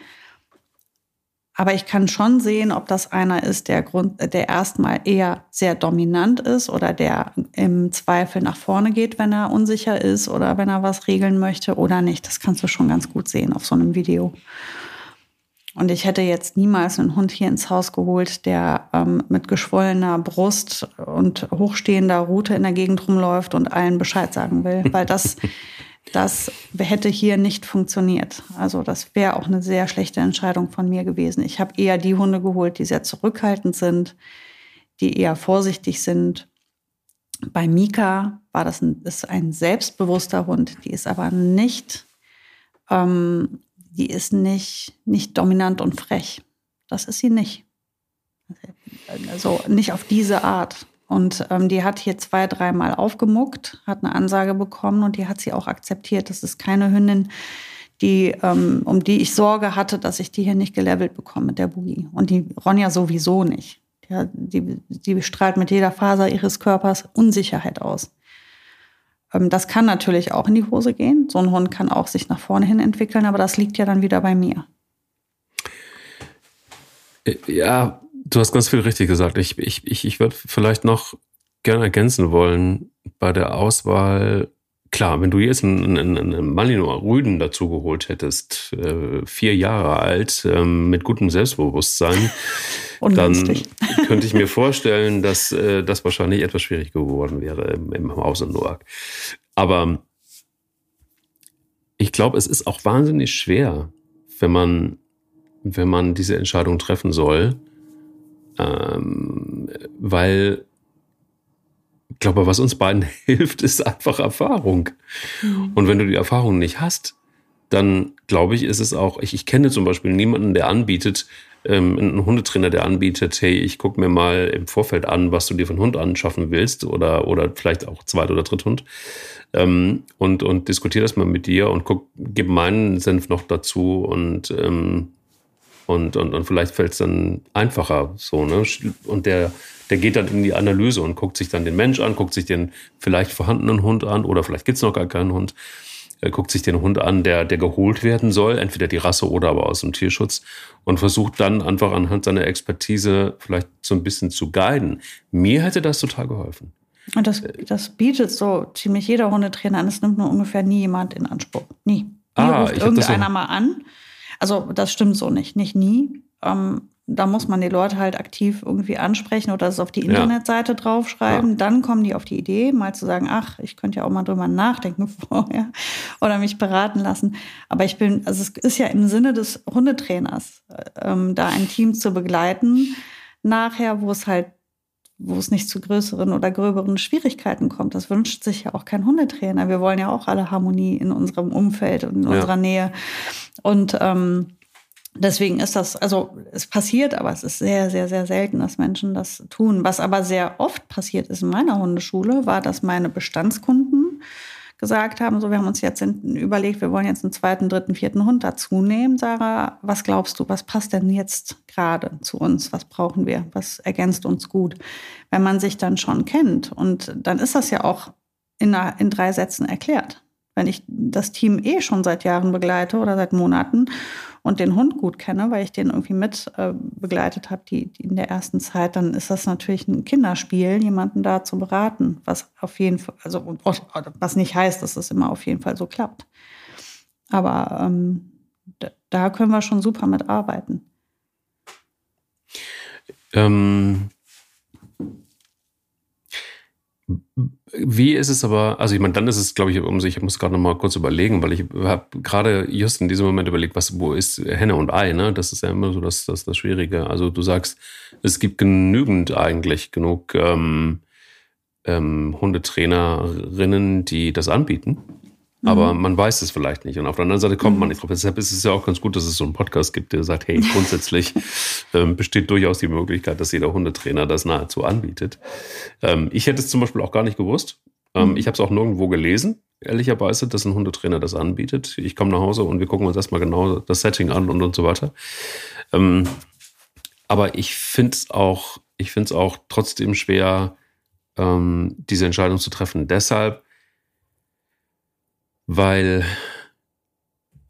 Aber ich kann schon sehen, ob das einer ist, der, Grund, der erstmal eher sehr dominant ist oder der im Zweifel nach vorne geht, wenn er unsicher ist oder wenn er was regeln möchte oder nicht. Das kannst du schon ganz gut sehen auf so einem Video. Und ich hätte jetzt niemals einen Hund hier ins Haus geholt, der ähm, mit geschwollener Brust und hochstehender Rute in der Gegend rumläuft und allen Bescheid sagen will, weil das das hätte hier nicht funktioniert. Also das wäre auch eine sehr schlechte Entscheidung von mir gewesen. Ich habe eher die Hunde geholt, die sehr zurückhaltend sind, die eher vorsichtig sind. Bei Mika war das ein, ist ein selbstbewusster Hund, die ist aber nicht, ähm, die ist nicht, nicht dominant und frech. Das ist sie nicht. Also nicht auf diese Art. Und ähm, die hat hier zwei, dreimal aufgemuckt, hat eine Ansage bekommen und die hat sie auch akzeptiert. Das ist keine Hündin, die, ähm, um die ich Sorge hatte, dass ich die hier nicht gelevelt bekomme mit der Boogie. Und die Ronja sowieso nicht. Ja, die, die strahlt mit jeder Faser ihres Körpers Unsicherheit aus. Ähm, das kann natürlich auch in die Hose gehen. So ein Hund kann auch sich nach vorne hin entwickeln, aber das liegt ja dann wieder bei mir. Äh, ja, du hast ganz viel richtig gesagt. Ich, ich, ich, ich würde vielleicht noch gerne ergänzen wollen bei der Auswahl. Klar, wenn du jetzt einen, einen, einen Malinois Rüden dazu geholt hättest, äh, vier Jahre alt, ähm, mit gutem Selbstbewusstsein, dann könnte ich mir vorstellen, dass äh, das wahrscheinlich etwas schwierig geworden wäre im, im Hause Noack. Aber ich glaube, es ist auch wahnsinnig schwer, wenn man, wenn man diese Entscheidung treffen soll, ähm, weil ich glaube, was uns beiden hilft, ist einfach Erfahrung. Mhm. Und wenn du die Erfahrung nicht hast, dann glaube ich, ist es auch, ich, ich kenne zum Beispiel niemanden, der anbietet, ähm, einen Hundetrainer, der anbietet, hey, ich gucke mir mal im Vorfeld an, was du dir für einen Hund anschaffen willst oder, oder vielleicht auch Zweit- oder Dritthund ähm, und, und diskutiere das mal mit dir und guck, gib meinen Senf noch dazu und, ähm, und, und, und vielleicht fällt es dann einfacher so, ne? Und der, der geht dann in die Analyse und guckt sich dann den Mensch an, guckt sich den vielleicht vorhandenen Hund an oder vielleicht gibt's noch gar keinen Hund er guckt sich den Hund an, der, der geholt werden soll, entweder die Rasse oder aber aus dem Tierschutz und versucht dann einfach anhand seiner Expertise vielleicht so ein bisschen zu guiden. Mir hätte das total geholfen. Und das, das bietet so ziemlich jeder Hundetrainer an. Es nimmt nur ungefähr nie jemand in Anspruch. Nie. Nie ah, ruft irgendeiner mal an. Also das stimmt so nicht. Nicht nie. Ähm, da muss man die Leute halt aktiv irgendwie ansprechen oder es auf die Internetseite ja. draufschreiben. Ja. Dann kommen die auf die Idee, mal zu sagen, ach, ich könnte ja auch mal drüber nachdenken vorher oder mich beraten lassen. Aber ich bin, also es ist ja im Sinne des Hundetrainers, ähm, da ein Team zu begleiten, nachher, wo es halt wo es nicht zu größeren oder gröberen Schwierigkeiten kommt. Das wünscht sich ja auch kein Hundetrainer. Wir wollen ja auch alle Harmonie in unserem Umfeld und in ja. unserer Nähe. Und ähm, Deswegen ist das, also es passiert, aber es ist sehr, sehr, sehr selten, dass Menschen das tun. Was aber sehr oft passiert ist in meiner Hundeschule, war, dass meine Bestandskunden gesagt haben, so wir haben uns jetzt überlegt, wir wollen jetzt einen zweiten, dritten, vierten Hund dazu nehmen. Sarah, was glaubst du, was passt denn jetzt gerade zu uns? Was brauchen wir? Was ergänzt uns gut? Wenn man sich dann schon kennt und dann ist das ja auch in, in drei Sätzen erklärt. Wenn ich das Team eh schon seit Jahren begleite oder seit Monaten und den Hund gut kenne, weil ich den irgendwie mit äh, begleitet habe, die, die, in der ersten Zeit, dann ist das natürlich ein Kinderspiel, jemanden da zu beraten, was auf jeden Fall, also was nicht heißt, dass es immer auf jeden Fall so klappt. Aber ähm, da, da können wir schon super mit arbeiten. Ähm, wie ist es aber, also ich meine, dann ist es, glaube ich, um sich, ich muss gerade noch mal kurz überlegen, weil ich habe gerade just in diesem Moment überlegt, was, wo ist Henne und Ei, ne? Das ist ja immer so das, das, das Schwierige. Also du sagst, es gibt genügend eigentlich, genug ähm, ähm, Hundetrainerinnen, die das anbieten. Aber mhm. man weiß es vielleicht nicht. Und auf der anderen Seite kommt man mhm. nicht drauf. Deshalb ist es ja auch ganz gut, dass es so einen Podcast gibt, der sagt, hey, grundsätzlich ähm, besteht durchaus die Möglichkeit, dass jeder Hundetrainer das nahezu anbietet. Ähm, ich hätte es zum Beispiel auch gar nicht gewusst. Ähm, mhm. Ich habe es auch nirgendwo gelesen, ehrlicherweise, dass ein Hundetrainer das anbietet. Ich komme nach Hause und wir gucken uns erstmal genau das Setting an und, und so weiter. Ähm, aber ich finde es auch, ich finde es auch trotzdem schwer, ähm, diese Entscheidung zu treffen. Deshalb, weil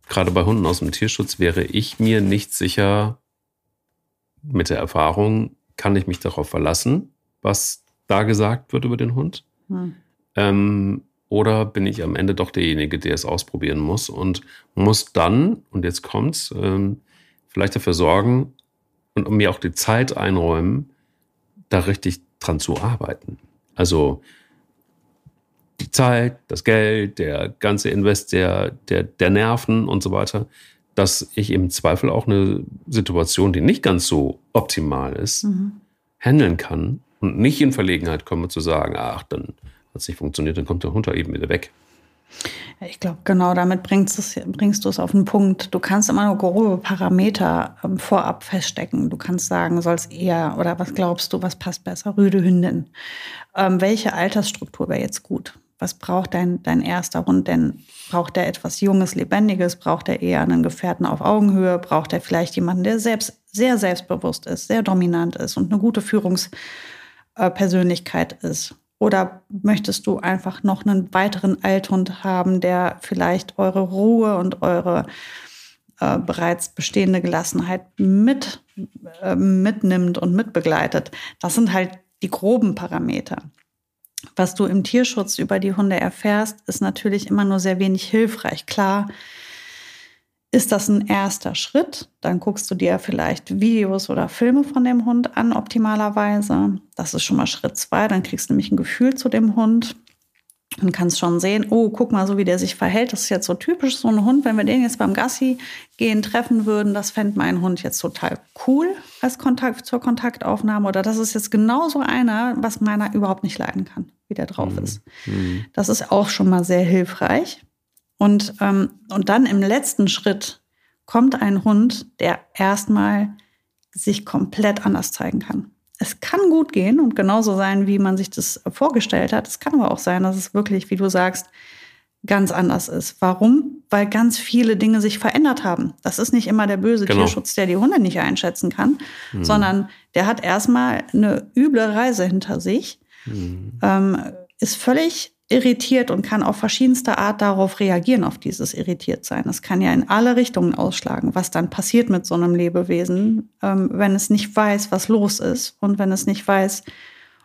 gerade bei Hunden aus dem Tierschutz wäre ich mir nicht sicher, mit der Erfahrung, kann ich mich darauf verlassen, was da gesagt wird über den Hund? Hm. Ähm, oder bin ich am Ende doch derjenige, der es ausprobieren muss und muss dann, und jetzt kommt's, ähm, vielleicht dafür sorgen und mir auch die Zeit einräumen, da richtig dran zu arbeiten. Also die Zeit, das Geld, der ganze Invest der, der, der Nerven und so weiter, dass ich im Zweifel auch eine Situation, die nicht ganz so optimal ist, mhm. handeln kann und nicht in Verlegenheit komme zu sagen, ach, dann hat es nicht funktioniert, dann kommt der Hund eben wieder weg. Ich glaube, genau damit bringst, bringst du es auf den Punkt. Du kannst immer nur grobe Parameter ähm, vorab feststecken. Du kannst sagen, soll es eher oder was glaubst du, was passt besser? Rüde Hündin. Ähm, welche Altersstruktur wäre jetzt gut? Was braucht dein, dein erster Hund denn? Braucht er etwas Junges, Lebendiges? Braucht er eher einen Gefährten auf Augenhöhe? Braucht er vielleicht jemanden, der selbst, sehr selbstbewusst ist, sehr dominant ist und eine gute Führungspersönlichkeit ist? Oder möchtest du einfach noch einen weiteren Althund haben, der vielleicht eure Ruhe und eure äh, bereits bestehende Gelassenheit mit, äh, mitnimmt und mitbegleitet? Das sind halt die groben Parameter. Was du im Tierschutz über die Hunde erfährst, ist natürlich immer nur sehr wenig hilfreich. Klar, ist das ein erster Schritt. Dann guckst du dir vielleicht Videos oder Filme von dem Hund an, optimalerweise. Das ist schon mal Schritt zwei. Dann kriegst du nämlich ein Gefühl zu dem Hund und kannst schon sehen, oh, guck mal, so wie der sich verhält. Das ist jetzt so typisch, so ein Hund. Wenn wir den jetzt beim Gassi gehen treffen würden, das fände mein Hund jetzt total cool als Kontakt zur Kontaktaufnahme. Oder das ist jetzt genauso einer, was meiner überhaupt nicht leiden kann, wie der drauf mhm. ist. Mhm. Das ist auch schon mal sehr hilfreich. Und, ähm, und dann im letzten Schritt kommt ein Hund, der erstmal sich komplett anders zeigen kann. Es kann gut gehen und genauso sein, wie man sich das vorgestellt hat. Es kann aber auch sein, dass es wirklich, wie du sagst, ganz anders ist. Warum? Weil ganz viele Dinge sich verändert haben. Das ist nicht immer der böse genau. Tierschutz, der die Hunde nicht einschätzen kann, mhm. sondern der hat erstmal eine üble Reise hinter sich, mhm. ähm, ist völlig irritiert und kann auf verschiedenste Art darauf reagieren, auf dieses Irritiertsein. Es kann ja in alle Richtungen ausschlagen, was dann passiert mit so einem Lebewesen, ähm, wenn es nicht weiß, was los ist und wenn es nicht weiß,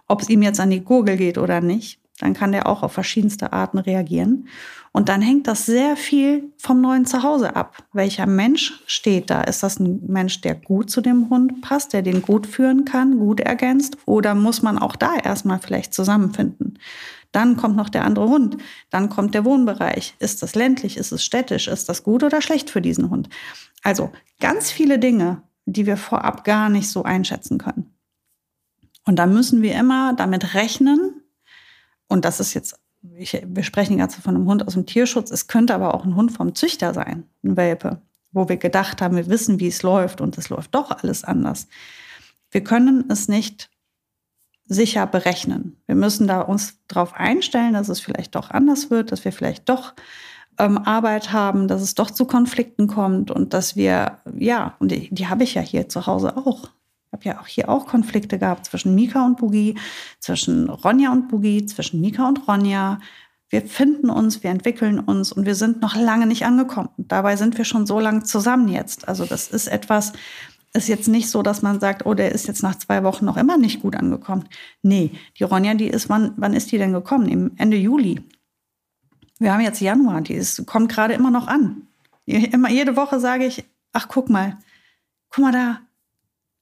ob es ihm jetzt an die Gurgel geht oder nicht, dann kann der auch auf verschiedenste Arten reagieren. Und dann hängt das sehr viel vom neuen Zuhause ab. Welcher Mensch steht da? Ist das ein Mensch, der gut zu dem Hund passt, der den gut führen kann, gut ergänzt? Oder muss man auch da erstmal vielleicht zusammenfinden? Dann kommt noch der andere Hund. Dann kommt der Wohnbereich. Ist das ländlich? Ist es städtisch? Ist das gut oder schlecht für diesen Hund? Also ganz viele Dinge, die wir vorab gar nicht so einschätzen können. Und da müssen wir immer damit rechnen. Und das ist jetzt, ich, wir sprechen ganz von einem Hund aus dem Tierschutz. Es könnte aber auch ein Hund vom Züchter sein, ein Welpe, wo wir gedacht haben, wir wissen, wie es läuft und es läuft doch alles anders. Wir können es nicht sicher berechnen. Wir müssen da uns darauf einstellen, dass es vielleicht doch anders wird, dass wir vielleicht doch ähm, Arbeit haben, dass es doch zu Konflikten kommt und dass wir, ja, und die, die habe ich ja hier zu Hause auch. Ich habe ja auch hier auch Konflikte gehabt zwischen Mika und Bugi, zwischen Ronja und Bugi, zwischen Mika und Ronja. Wir finden uns, wir entwickeln uns und wir sind noch lange nicht angekommen. Dabei sind wir schon so lange zusammen jetzt. Also das ist etwas, ist jetzt nicht so, dass man sagt, oh, der ist jetzt nach zwei Wochen noch immer nicht gut angekommen. Nee, die Ronja, die ist, wann, wann ist die denn gekommen? Im Ende Juli. Wir haben jetzt Januar, die ist, kommt gerade immer noch an. Immer, jede Woche sage ich, ach, guck mal, guck mal da.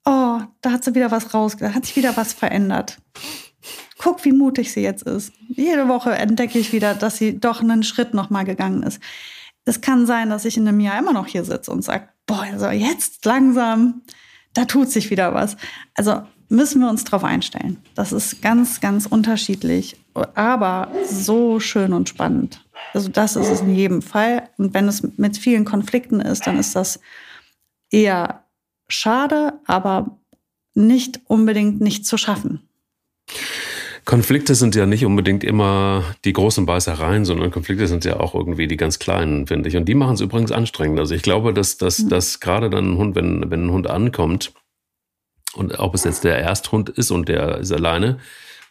Oh, da hat sie wieder was raus, da hat sich wieder was verändert. Guck, wie mutig sie jetzt ist. Jede Woche entdecke ich wieder, dass sie doch einen Schritt noch mal gegangen ist. Es kann sein, dass ich in einem Jahr immer noch hier sitze und sage, boah, also jetzt langsam, da tut sich wieder was. Also müssen wir uns darauf einstellen. Das ist ganz, ganz unterschiedlich, aber so schön und spannend. Also das ist es in jedem Fall. Und wenn es mit vielen Konflikten ist, dann ist das eher schade, aber nicht unbedingt nicht zu schaffen. Konflikte sind ja nicht unbedingt immer die großen Beißereien, sondern Konflikte sind ja auch irgendwie die ganz kleinen, finde ich. Und die machen es übrigens anstrengend. Also ich glaube, dass, dass, mhm. dass gerade dann ein Hund, wenn, wenn ein Hund ankommt, und ob es jetzt der Ersthund ist und der ist alleine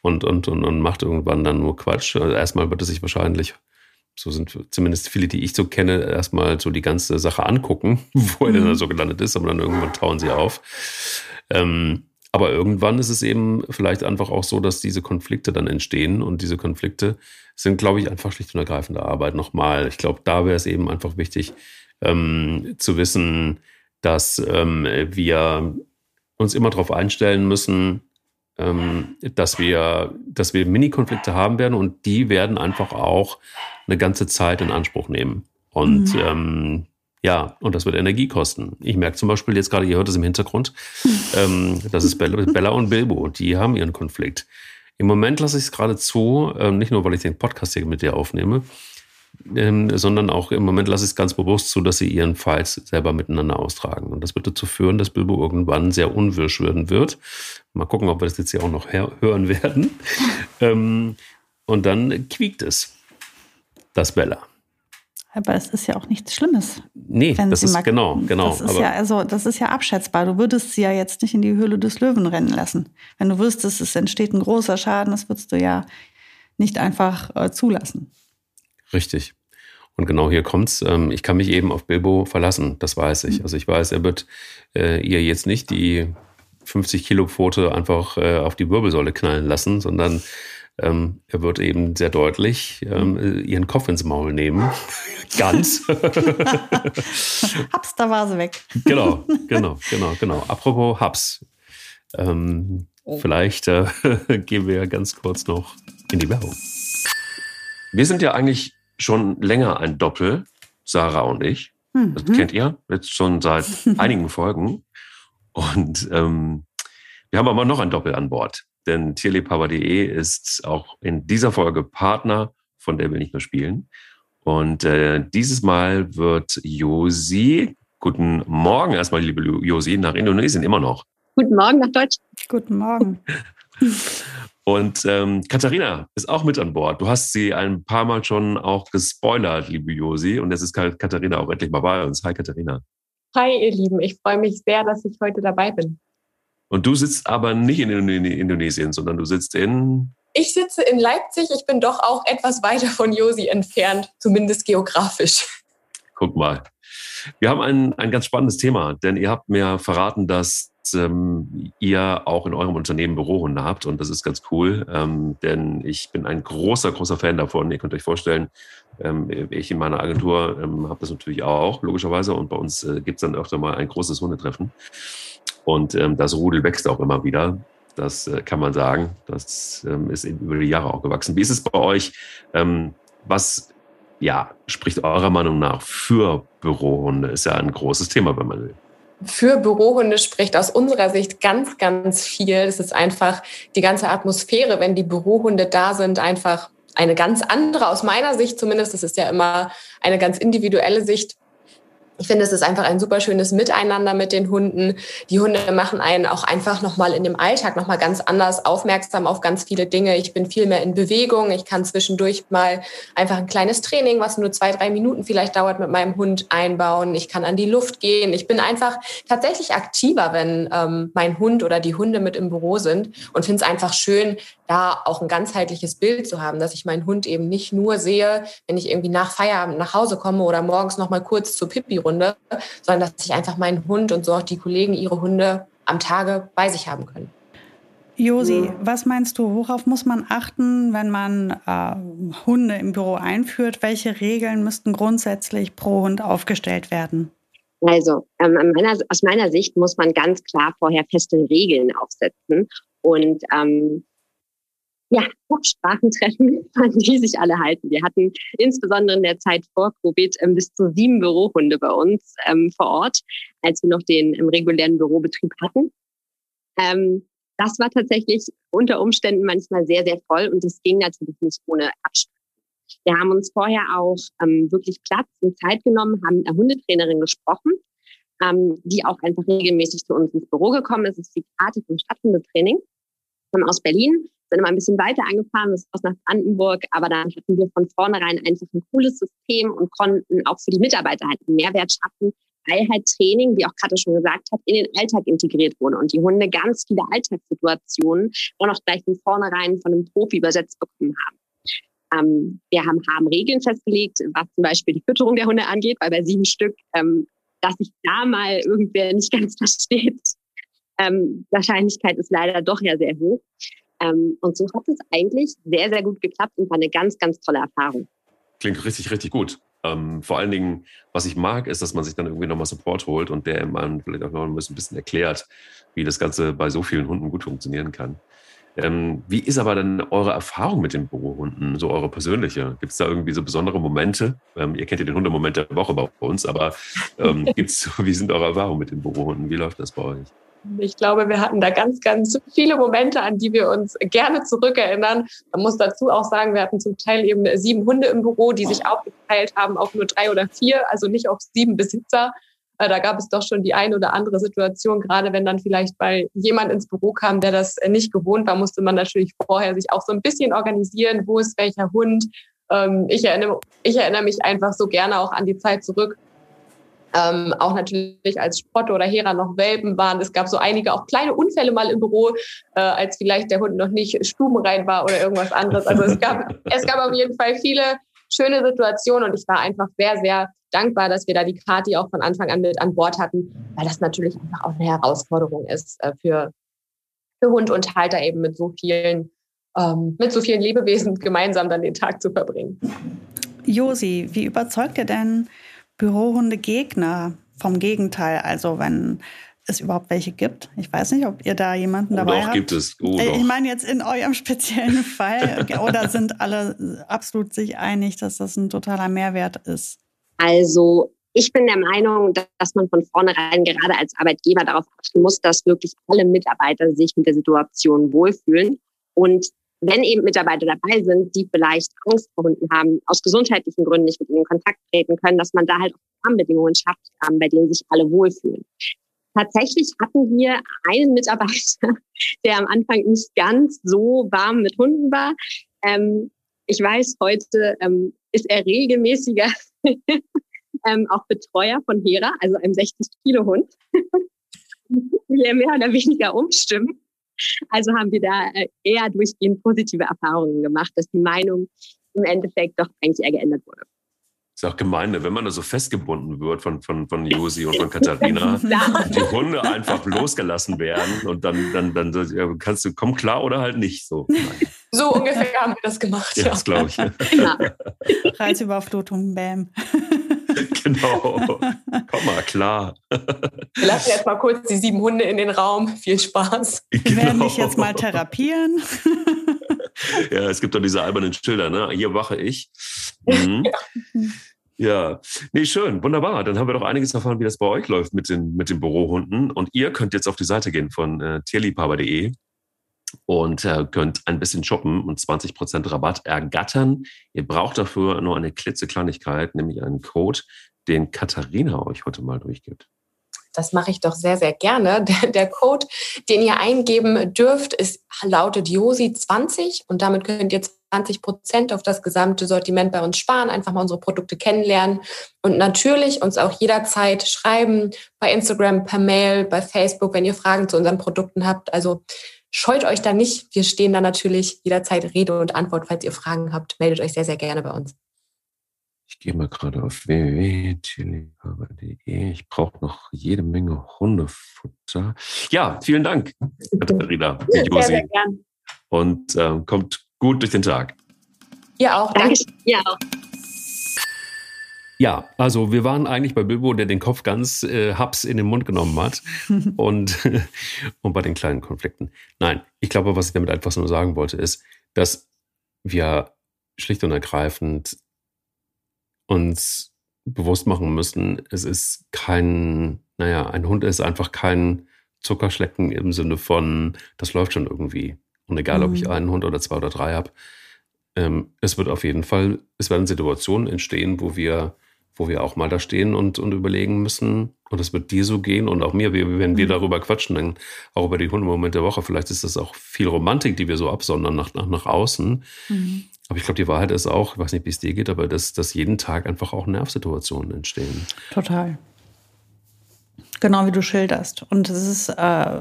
und, und, und, und macht irgendwann dann nur Quatsch. Also erstmal wird er sich wahrscheinlich, so sind zumindest viele, die ich so kenne, erstmal so die ganze Sache angucken, wo er mhm. denn da so gelandet ist, aber dann irgendwann tauen sie auf. Ähm, aber irgendwann ist es eben vielleicht einfach auch so, dass diese Konflikte dann entstehen und diese Konflikte sind, glaube ich, einfach schlicht und ergreifende Arbeit. Nochmal, ich glaube, da wäre es eben einfach wichtig ähm, zu wissen, dass ähm, wir uns immer darauf einstellen müssen, ähm, dass wir, dass wir Mini-Konflikte haben werden und die werden einfach auch eine ganze Zeit in Anspruch nehmen. Und mhm. ähm, ja, und das wird Energie kosten. Ich merke zum Beispiel jetzt gerade, ihr hört es im Hintergrund, ähm, das ist Bella, Bella und Bilbo, die haben ihren Konflikt. Im Moment lasse ich es gerade zu, ähm, nicht nur, weil ich den Podcast hier mit dir aufnehme, ähm, sondern auch im Moment lasse ich es ganz bewusst zu, dass sie ihren Files selber miteinander austragen. Und das wird dazu führen, dass Bilbo irgendwann sehr unwirsch werden wird. Mal gucken, ob wir das jetzt hier auch noch hören werden. ähm, und dann quiekt es, das Bella. Aber es ist ja auch nichts Schlimmes. Nee, das ist genau, genau. Das ist ja also, das ist ja abschätzbar. Du würdest sie ja jetzt nicht in die Höhle des Löwen rennen lassen. Wenn du wüsstest, es entsteht ein großer Schaden, das würdest du ja nicht einfach äh, zulassen. Richtig. Und genau hier kommt's. Ähm, ich kann mich eben auf Bilbo verlassen, das weiß ich. Mhm. Also ich weiß, er wird äh, ihr jetzt nicht die 50 Kilo Pfote einfach äh, auf die Wirbelsäule knallen lassen, sondern ähm, er wird eben sehr deutlich ähm, ihren Kopf ins Maul nehmen. Ganz. Haps, da war sie weg. genau, genau, genau, genau. Apropos Haps. Ähm, oh. Vielleicht äh, gehen wir ganz kurz noch in die Werbung. Wir sind ja eigentlich schon länger ein Doppel, Sarah und ich. Mhm. Das kennt ihr jetzt schon seit einigen Folgen. Und ähm, wir haben aber noch ein Doppel an Bord denn tierliebhaber.de ist auch in dieser Folge Partner von Der will nicht mehr spielen. Und äh, dieses Mal wird Josi, guten Morgen erstmal, liebe Josi, nach Indonesien immer noch. Guten Morgen nach Deutschland. Guten Morgen. Und ähm, Katharina ist auch mit an Bord. Du hast sie ein paar Mal schon auch gespoilert, liebe Josi. Und jetzt ist Katharina auch endlich mal bei uns. Hi, Katharina. Hi, ihr Lieben. Ich freue mich sehr, dass ich heute dabei bin. Und du sitzt aber nicht in Indonesien, sondern du sitzt in. Ich sitze in Leipzig. Ich bin doch auch etwas weiter von Josi entfernt, zumindest geografisch. Guck mal. Wir haben ein, ein ganz spannendes Thema, denn ihr habt mir verraten, dass ähm, ihr auch in eurem Unternehmen Bürohunde habt und das ist ganz cool, ähm, denn ich bin ein großer, großer Fan davon. Ihr könnt euch vorstellen, ähm, ich in meiner Agentur ähm, habe das natürlich auch, logischerweise, und bei uns äh, gibt es dann öfter mal ein großes Hundetreffen. Und ähm, das Rudel wächst auch immer wieder. Das äh, kann man sagen. Das ähm, ist über die Jahre auch gewachsen. Wie ist es bei euch? Ähm, was ja, spricht eurer Meinung nach für Bürohunde? Ist ja ein großes Thema, wenn man will. Für Bürohunde spricht aus unserer Sicht ganz, ganz viel. Es ist einfach die ganze Atmosphäre, wenn die Bürohunde da sind, einfach eine ganz andere, aus meiner Sicht zumindest. Das ist ja immer eine ganz individuelle Sicht ich finde, es ist einfach ein super schönes Miteinander mit den Hunden. Die Hunde machen einen auch einfach nochmal in dem Alltag nochmal ganz anders aufmerksam auf ganz viele Dinge. Ich bin viel mehr in Bewegung. Ich kann zwischendurch mal einfach ein kleines Training, was nur zwei, drei Minuten vielleicht dauert, mit meinem Hund einbauen. Ich kann an die Luft gehen. Ich bin einfach tatsächlich aktiver, wenn ähm, mein Hund oder die Hunde mit im Büro sind und finde es einfach schön, da auch ein ganzheitliches Bild zu haben, dass ich meinen Hund eben nicht nur sehe, wenn ich irgendwie nach Feierabend nach Hause komme oder morgens noch mal kurz zur Pipi-Runde, sondern dass ich einfach meinen Hund und so auch die Kollegen ihre Hunde am Tage bei sich haben können. Josi, was meinst du, worauf muss man achten, wenn man äh, Hunde im Büro einführt? Welche Regeln müssten grundsätzlich pro Hund aufgestellt werden? Also ähm, meiner, aus meiner Sicht muss man ganz klar vorher feste Regeln aufsetzen und ähm, ja, Absprachen treffen, an die sich alle halten. Wir hatten insbesondere in der Zeit vor Covid ähm, bis zu sieben Bürohunde bei uns ähm, vor Ort, als wir noch den ähm, regulären Bürobetrieb hatten. Ähm, das war tatsächlich unter Umständen manchmal sehr, sehr voll und es ging natürlich nicht ohne Absprachen. Wir haben uns vorher auch ähm, wirklich Platz und Zeit genommen, haben mit einer Hundetrainerin gesprochen, ähm, die auch einfach regelmäßig zu uns ins Büro gekommen ist. Das ist die Karte vom Stadthundetraining aus Berlin sind immer ein bisschen weiter angefahren, das aus nach Brandenburg, aber dann hatten wir von vornherein einfach ein cooles System und konnten auch für die Mitarbeiter halt einen Mehrwert schaffen, weil halt Training, wie auch Katja schon gesagt hat, in den Alltag integriert wurde und die Hunde ganz viele Alltagssituationen auch noch gleich von vornherein von einem Profi übersetzt bekommen haben. Ähm, wir haben, haben Regeln festgelegt, was zum Beispiel die Fütterung der Hunde angeht, weil bei sieben Stück, ähm, dass sich da mal irgendwer nicht ganz versteht, ähm, Wahrscheinlichkeit ist leider doch ja sehr hoch. Ähm, und so hat es eigentlich sehr, sehr gut geklappt und war eine ganz, ganz tolle Erfahrung. Klingt richtig, richtig gut. Ähm, vor allen Dingen, was ich mag, ist, dass man sich dann irgendwie nochmal Support holt und der man vielleicht auch noch ein bisschen erklärt, wie das Ganze bei so vielen Hunden gut funktionieren kann. Ähm, wie ist aber denn eure Erfahrung mit den Bürohunden, so eure persönliche? Gibt es da irgendwie so besondere Momente? Ähm, ihr kennt ja den Hundemoment der Woche bei uns, aber ähm, gibt's, wie sind eure Erfahrungen mit den Bürohunden? Wie läuft das bei euch? Ich glaube, wir hatten da ganz, ganz viele Momente, an die wir uns gerne zurückerinnern. Man muss dazu auch sagen, wir hatten zum Teil eben sieben Hunde im Büro, die sich aufgeteilt haben auf nur drei oder vier, also nicht auf sieben Besitzer. Äh, da gab es doch schon die eine oder andere Situation, gerade wenn dann vielleicht bei jemand ins Büro kam, der das nicht gewohnt war, musste man natürlich vorher sich auch so ein bisschen organisieren, wo ist welcher Hund. Ähm, ich erinnere, ich erinnere mich einfach so gerne auch an die Zeit zurück, ähm, auch natürlich als Sprotte oder Hera noch Welpen waren. Es gab so einige auch kleine Unfälle mal im Büro, äh, als vielleicht der Hund noch nicht stubenrein war oder irgendwas anderes. Also es gab, es gab auf jeden Fall viele schöne Situationen und ich war einfach sehr, sehr dankbar, dass wir da die Kati auch von Anfang an mit an Bord hatten, weil das natürlich einfach auch eine Herausforderung ist äh, für, für Hund und Halter eben mit so vielen, ähm, mit so vielen Lebewesen gemeinsam dann den Tag zu verbringen. Josi, wie überzeugt ihr denn Bürohunde Gegner vom Gegenteil. Also wenn es überhaupt welche gibt. Ich weiß nicht, ob ihr da jemanden oh, dabei doch, habt. gibt es. Oh, äh, ich meine jetzt in eurem speziellen Fall. oder sind alle absolut sich einig, dass das ein totaler Mehrwert ist? Also ich bin der Meinung, dass man von vornherein gerade als Arbeitgeber darauf achten muss, dass wirklich alle Mitarbeiter sich mit der Situation wohlfühlen und wenn eben Mitarbeiter dabei sind, die vielleicht Angst vor Hunden haben, aus gesundheitlichen Gründen nicht mit ihnen in Kontakt treten können, dass man da halt auch Rahmenbedingungen schafft, bei denen sich alle wohlfühlen. Tatsächlich hatten wir einen Mitarbeiter, der am Anfang nicht ganz so warm mit Hunden war. Ähm, ich weiß, heute ähm, ist er regelmäßiger ähm, auch Betreuer von Hera, also einem 60-Kilo-Hund. wir mehr oder weniger umstimmen. Also haben wir da äh, eher durchgehend positive Erfahrungen gemacht, dass die Meinung im Endeffekt doch eigentlich eher geändert wurde. Ist auch gemein, ne? wenn man da so festgebunden wird von, von, von Josi und von Katharina und die Hunde einfach losgelassen werden und dann, dann, dann kannst du, komm klar oder halt nicht. So, so ungefähr haben wir das gemacht. Ja, ja. das glaube ich. Ja. Reizüberflutung, bam. genau. Komm mal, klar. Wir lassen jetzt mal kurz die sieben Hunde in den Raum. Viel Spaß. Wir genau. werden dich jetzt mal therapieren. ja, es gibt doch diese albernen Schilder, ne? Hier wache ich. Mhm. Ja. Ja, nee, schön, wunderbar. Dann haben wir doch einiges erfahren, wie das bei euch läuft mit den, mit den Bürohunden. Und ihr könnt jetzt auf die Seite gehen von äh, tierliebhaber.de und äh, könnt ein bisschen shoppen und 20% Rabatt ergattern. Ihr braucht dafür nur eine klitzekleinigkeit, nämlich einen Code, den Katharina euch heute mal durchgibt. Das mache ich doch sehr, sehr gerne. Der, Code, den ihr eingeben dürft, ist, lautet JOSI20 und damit könnt ihr 20 Prozent auf das gesamte Sortiment bei uns sparen, einfach mal unsere Produkte kennenlernen und natürlich uns auch jederzeit schreiben bei Instagram, per Mail, bei Facebook, wenn ihr Fragen zu unseren Produkten habt. Also scheut euch da nicht. Wir stehen da natürlich jederzeit Rede und Antwort. Falls ihr Fragen habt, meldet euch sehr, sehr gerne bei uns. Ich gehe mal gerade auf www.chilihaber.de. Ich brauche noch jede Menge Hundefutter. Ja, vielen Dank, Katharina. sehr, sehr gern. Und äh, kommt gut durch den Tag. Ihr auch. Danke. Ihr auch. Ja, also wir waren eigentlich bei Bilbo, der den Kopf ganz äh, Haps in den Mund genommen hat und, und bei den kleinen Konflikten. Nein, ich glaube, was ich damit einfach nur sagen wollte, ist, dass wir schlicht und ergreifend uns bewusst machen müssen, es ist kein, naja, ein Hund ist einfach kein Zuckerschlecken im Sinne von, das läuft schon irgendwie. Und egal, mhm. ob ich mhm. einen Hund oder zwei oder drei habe, ähm, es wird auf jeden Fall, es werden Situationen entstehen, wo wir wo wir auch mal da stehen und, und überlegen müssen, und es wird dir so gehen und auch mir, wenn wir mhm. darüber quatschen, dann auch über die Hundemomente der Woche, vielleicht ist das auch viel Romantik, die wir so absondern nach, nach, nach außen. Mhm. Aber ich glaube, die Wahrheit ist auch, ich weiß nicht, wie es dir geht, aber dass, dass jeden Tag einfach auch Nervsituationen entstehen. Total. Genau wie du schilderst. Und es ist äh,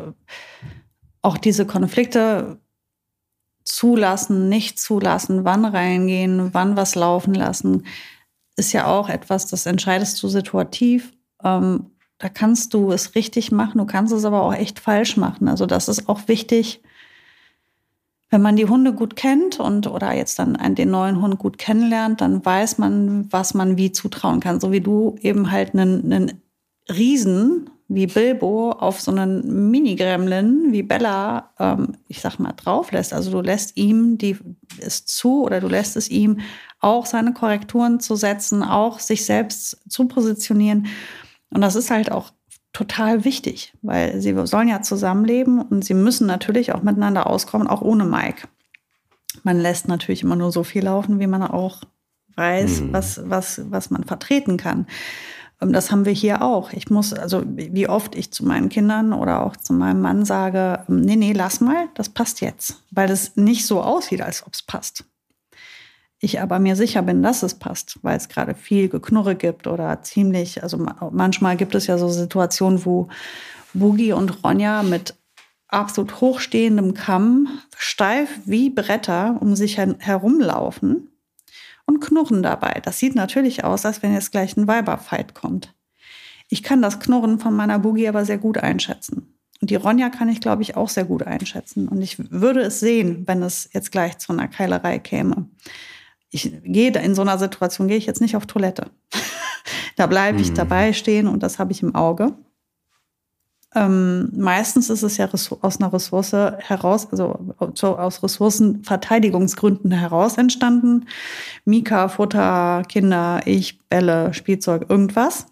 auch diese Konflikte zulassen, nicht zulassen, wann reingehen, wann was laufen lassen ist ja auch etwas, das entscheidest du situativ. Ähm, da kannst du es richtig machen, du kannst es aber auch echt falsch machen. Also das ist auch wichtig, wenn man die Hunde gut kennt und oder jetzt dann den neuen Hund gut kennenlernt, dann weiß man, was man wie zutrauen kann. So wie du eben halt einen, einen Riesen wie Bilbo auf so einen Mini-Gremlin wie Bella, ähm, ich sag mal, drauf lässt. Also du lässt ihm die, es zu oder du lässt es ihm auch seine Korrekturen zu setzen, auch sich selbst zu positionieren. Und das ist halt auch total wichtig, weil sie sollen ja zusammenleben und sie müssen natürlich auch miteinander auskommen, auch ohne Mike. Man lässt natürlich immer nur so viel laufen, wie man auch weiß, mhm. was, was, was man vertreten kann. Das haben wir hier auch. Ich muss, also wie oft ich zu meinen Kindern oder auch zu meinem Mann sage, nee, nee, lass mal, das passt jetzt, weil es nicht so aussieht, als ob es passt. Ich aber mir sicher bin, dass es passt, weil es gerade viel Geknurre gibt oder ziemlich, also manchmal gibt es ja so Situationen, wo Boogie und Ronja mit absolut hochstehendem Kamm steif wie Bretter um sich herumlaufen und knurren dabei. Das sieht natürlich aus, als wenn jetzt gleich ein Weiberfight kommt. Ich kann das Knurren von meiner Boogie aber sehr gut einschätzen. Und die Ronja kann ich, glaube ich, auch sehr gut einschätzen. Und ich würde es sehen, wenn es jetzt gleich zu einer Keilerei käme. Ich gehe in so einer Situation, gehe ich jetzt nicht auf Toilette. da bleibe ich mhm. dabei stehen und das habe ich im Auge. Ähm, meistens ist es ja aus einer Ressource heraus, also aus Ressourcenverteidigungsgründen heraus entstanden. Mika, Futter, Kinder, ich, Bälle, Spielzeug, irgendwas.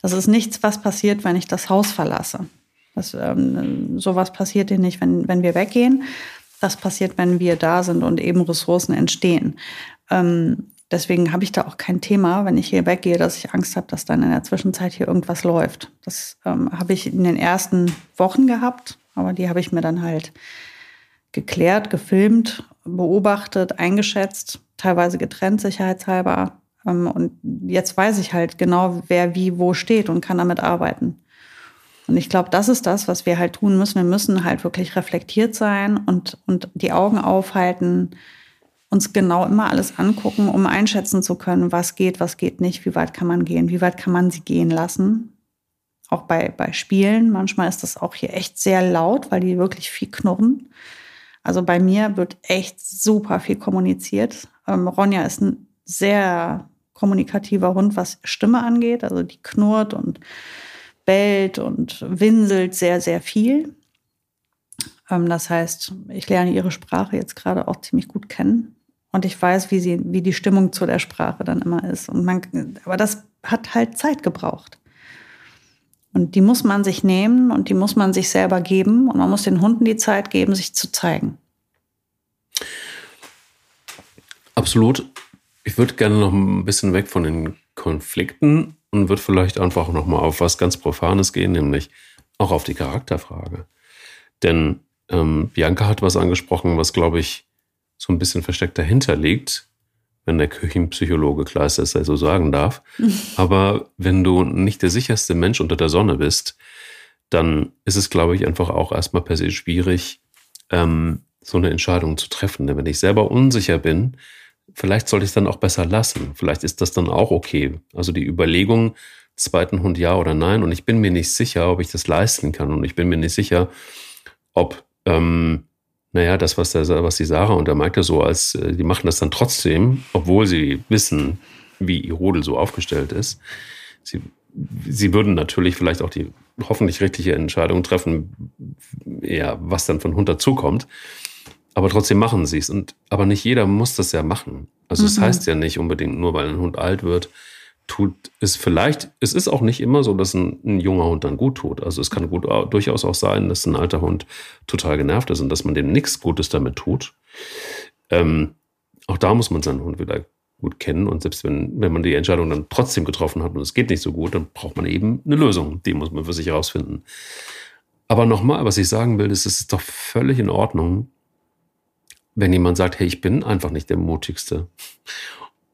Das ist nichts, was passiert, wenn ich das Haus verlasse. Das, ähm, sowas passiert hier nicht, wenn, wenn wir weggehen. Das passiert, wenn wir da sind und eben Ressourcen entstehen. Ähm, Deswegen habe ich da auch kein Thema, wenn ich hier weggehe, dass ich Angst habe, dass dann in der Zwischenzeit hier irgendwas läuft. Das ähm, habe ich in den ersten Wochen gehabt, aber die habe ich mir dann halt geklärt, gefilmt, beobachtet, eingeschätzt, teilweise getrennt, sicherheitshalber. Ähm, und jetzt weiß ich halt genau, wer wie wo steht und kann damit arbeiten. Und ich glaube, das ist das, was wir halt tun müssen. Wir müssen halt wirklich reflektiert sein und, und die Augen aufhalten, uns genau immer alles angucken, um einschätzen zu können, was geht, was geht nicht, wie weit kann man gehen, wie weit kann man sie gehen lassen. Auch bei, bei Spielen, manchmal ist das auch hier echt sehr laut, weil die wirklich viel knurren. Also bei mir wird echt super viel kommuniziert. Ähm, Ronja ist ein sehr kommunikativer Hund, was Stimme angeht. Also die knurrt und bellt und winselt sehr, sehr viel. Ähm, das heißt, ich lerne ihre Sprache jetzt gerade auch ziemlich gut kennen. Und ich weiß, wie sie, wie die Stimmung zu der Sprache dann immer ist. Und man, aber das hat halt Zeit gebraucht. Und die muss man sich nehmen und die muss man sich selber geben. Und man muss den Hunden die Zeit geben, sich zu zeigen. Absolut. Ich würde gerne noch ein bisschen weg von den Konflikten und würde vielleicht einfach noch mal auf was ganz Profanes gehen, nämlich auch auf die Charakterfrage. Denn ähm, Bianca hat was angesprochen, was, glaube ich, so ein bisschen versteckt dahinter liegt, wenn der Küchenpsychologe Kleister es so sagen darf. Aber wenn du nicht der sicherste Mensch unter der Sonne bist, dann ist es, glaube ich, einfach auch erstmal per se schwierig, ähm, so eine Entscheidung zu treffen. Denn wenn ich selber unsicher bin, vielleicht sollte ich es dann auch besser lassen. Vielleicht ist das dann auch okay. Also die Überlegung, zweiten Hund ja oder nein. Und ich bin mir nicht sicher, ob ich das leisten kann. Und ich bin mir nicht sicher, ob ähm, naja, das, was, der, was die Sarah und der Maike so als, äh, die machen das dann trotzdem, obwohl sie wissen, wie ihr Rudel so aufgestellt ist. Sie, sie würden natürlich vielleicht auch die hoffentlich richtige Entscheidung treffen, ja, was dann von Hund dazukommt. Aber trotzdem machen sie es. Und, aber nicht jeder muss das ja machen. Also, es mhm. das heißt ja nicht unbedingt nur, weil ein Hund alt wird, tut es vielleicht, es ist auch nicht immer so, dass ein, ein, junger Hund dann gut tut. Also es kann gut, durchaus auch sein, dass ein alter Hund total genervt ist und dass man dem nichts Gutes damit tut. Ähm, auch da muss man seinen Hund wieder gut kennen und selbst wenn, wenn man die Entscheidung dann trotzdem getroffen hat und es geht nicht so gut, dann braucht man eben eine Lösung. Die muss man für sich herausfinden. Aber nochmal, was ich sagen will, ist, es ist doch völlig in Ordnung, wenn jemand sagt, hey, ich bin einfach nicht der mutigste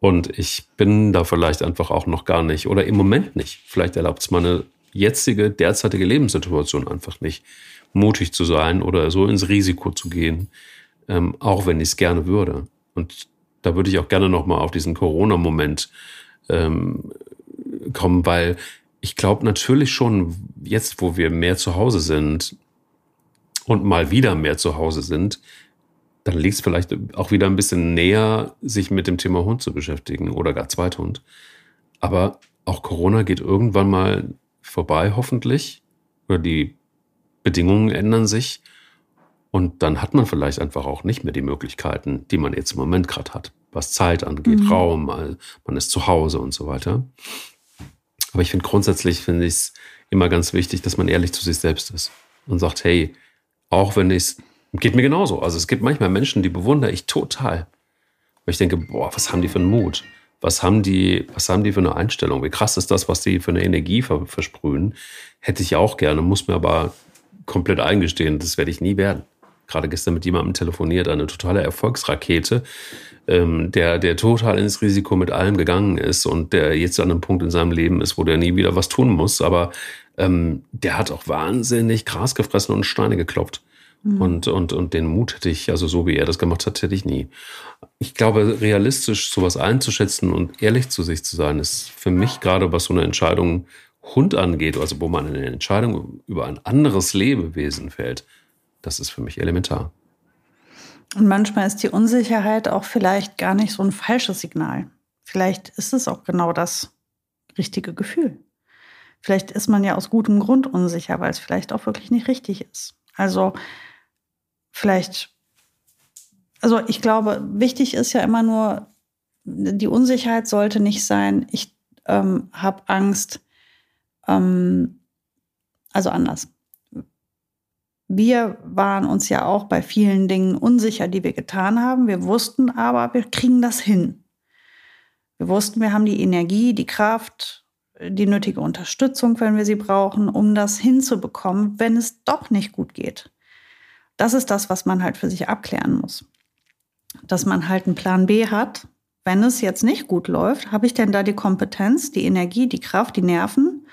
und ich bin da vielleicht einfach auch noch gar nicht oder im Moment nicht. Vielleicht erlaubt es meine jetzige, derzeitige Lebenssituation einfach nicht, mutig zu sein oder so ins Risiko zu gehen, ähm, auch wenn ich es gerne würde. Und da würde ich auch gerne nochmal auf diesen Corona-Moment ähm, kommen, weil ich glaube natürlich schon, jetzt wo wir mehr zu Hause sind und mal wieder mehr zu Hause sind, dann liegt es vielleicht auch wieder ein bisschen näher, sich mit dem Thema Hund zu beschäftigen oder gar Zweithund. Aber auch Corona geht irgendwann mal vorbei, hoffentlich. Oder die Bedingungen ändern sich. Und dann hat man vielleicht einfach auch nicht mehr die Möglichkeiten, die man jetzt im Moment gerade hat, was Zeit angeht, mhm. Raum, man ist zu Hause und so weiter. Aber ich finde grundsätzlich finde ich es immer ganz wichtig, dass man ehrlich zu sich selbst ist und sagt, hey, auch wenn es geht mir genauso. Also es gibt manchmal Menschen, die bewundere ich total. Weil ich denke, boah, was haben die für einen Mut? Was haben die, was haben die für eine Einstellung? Wie krass ist das, was die für eine Energie versprühen? Hätte ich auch gerne, muss mir aber komplett eingestehen, das werde ich nie werden. Gerade gestern mit jemandem telefoniert, eine totale Erfolgsrakete, ähm, der, der total ins Risiko mit allem gegangen ist und der jetzt an einem Punkt in seinem Leben ist, wo der nie wieder was tun muss. Aber ähm, der hat auch wahnsinnig Gras gefressen und Steine geklopft. Mhm. Und, und, und den Mut hätte ich, also so wie er das gemacht hat, hätte ich nie. Ich glaube, realistisch sowas einzuschätzen und ehrlich zu sich zu sein, ist für mich gerade, was so eine Entscheidung Hund angeht, also wo man eine Entscheidung über ein anderes Lebewesen fällt, das ist für mich elementar. Und manchmal ist die Unsicherheit auch vielleicht gar nicht so ein falsches Signal. Vielleicht ist es auch genau das richtige Gefühl. Vielleicht ist man ja aus gutem Grund unsicher, weil es vielleicht auch wirklich nicht richtig ist. Also vielleicht, also ich glaube, wichtig ist ja immer nur, die Unsicherheit sollte nicht sein, ich ähm, habe Angst, ähm, also anders. Wir waren uns ja auch bei vielen Dingen unsicher, die wir getan haben. Wir wussten aber, wir kriegen das hin. Wir wussten, wir haben die Energie, die Kraft, die nötige Unterstützung, wenn wir sie brauchen, um das hinzubekommen, wenn es doch nicht gut geht. Das ist das, was man halt für sich abklären muss. Dass man halt einen Plan B hat. Wenn es jetzt nicht gut läuft, habe ich denn da die Kompetenz, die Energie, die Kraft, die Nerven,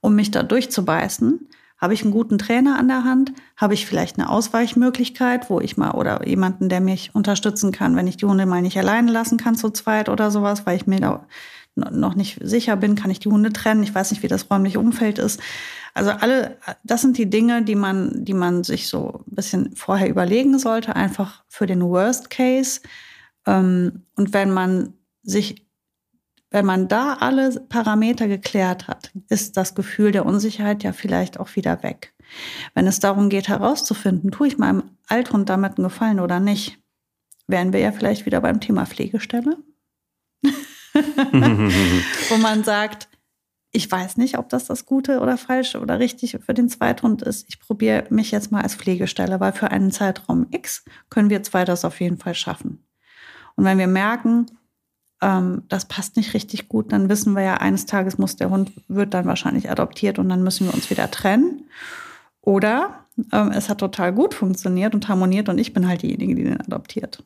um mich da durchzubeißen? Habe ich einen guten Trainer an der Hand? Habe ich vielleicht eine Ausweichmöglichkeit, wo ich mal oder jemanden, der mich unterstützen kann, wenn ich die Hunde mal nicht alleine lassen kann zu zweit oder sowas, weil ich mir da noch nicht sicher bin, kann ich die Hunde trennen? Ich weiß nicht, wie das räumliche Umfeld ist. Also alle, das sind die Dinge, die man, die man sich so ein bisschen vorher überlegen sollte, einfach für den Worst Case. Ähm, und wenn man sich, wenn man da alle Parameter geklärt hat, ist das Gefühl der Unsicherheit ja vielleicht auch wieder weg. Wenn es darum geht, herauszufinden, tue ich meinem Althund damit einen Gefallen oder nicht, wären wir ja vielleicht wieder beim Thema Pflegestelle. Wo man sagt, ich weiß nicht, ob das das Gute oder Falsche oder richtig für den Zweithund ist. Ich probiere mich jetzt mal als Pflegestelle, weil für einen Zeitraum X können wir zwei das auf jeden Fall schaffen. Und wenn wir merken, ähm, das passt nicht richtig gut, dann wissen wir ja, eines Tages muss der Hund, wird dann wahrscheinlich adoptiert und dann müssen wir uns wieder trennen. Oder ähm, es hat total gut funktioniert und harmoniert und ich bin halt diejenige, die den adoptiert.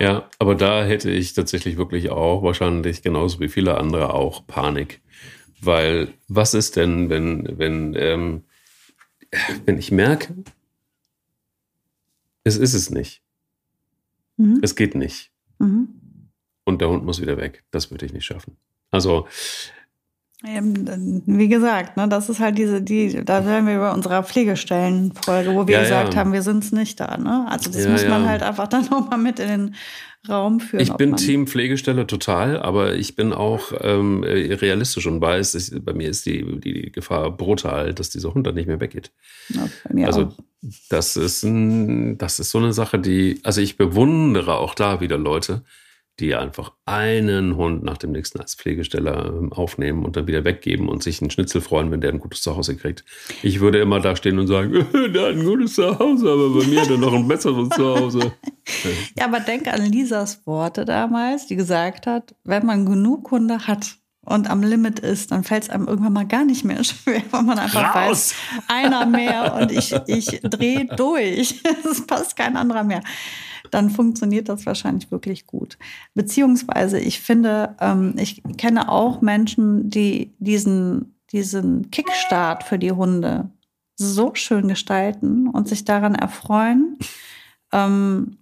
Ja, aber da hätte ich tatsächlich wirklich auch wahrscheinlich genauso wie viele andere auch Panik. Weil was ist denn, wenn, wenn, ähm, wenn ich merke, es ist es nicht. Mhm. Es geht nicht. Mhm. Und der Hund muss wieder weg. Das würde ich nicht schaffen. Also wie gesagt, ne, das ist halt diese, die, da werden wir über unserer Pflegestellenfolge, wo wir ja, gesagt ja. haben, wir sind es nicht da. Ne? Also das ja, muss man halt einfach dann nochmal mit in den Raum führen. Ich bin Team Pflegestelle total, aber ich bin auch ähm, realistisch und weiß, ich, bei mir ist die, die Gefahr brutal, dass dieser Hund dann nicht mehr weggeht. also auch. das ist ein, das ist so eine Sache, die, also ich bewundere auch da wieder Leute, die einfach einen Hund nach dem nächsten als Pflegesteller ähm, aufnehmen und dann wieder weggeben und sich einen Schnitzel freuen, wenn der ein gutes Zuhause kriegt. Ich würde immer da stehen und sagen, der hat ein gutes Zuhause, aber bei mir hat er noch ein besseres Zuhause. ja, aber denk an Lisas Worte damals, die gesagt hat, wenn man genug Hunde hat, und am Limit ist, dann fällt es einem irgendwann mal gar nicht mehr schwer, weil man einfach Raus. weiß, einer mehr und ich, ich drehe durch. Es passt kein anderer mehr dann funktioniert das wahrscheinlich wirklich gut. Beziehungsweise ich finde, ähm, ich kenne auch Menschen, die diesen, diesen Kickstart für die Hunde so schön gestalten und sich daran erfreuen. Ähm,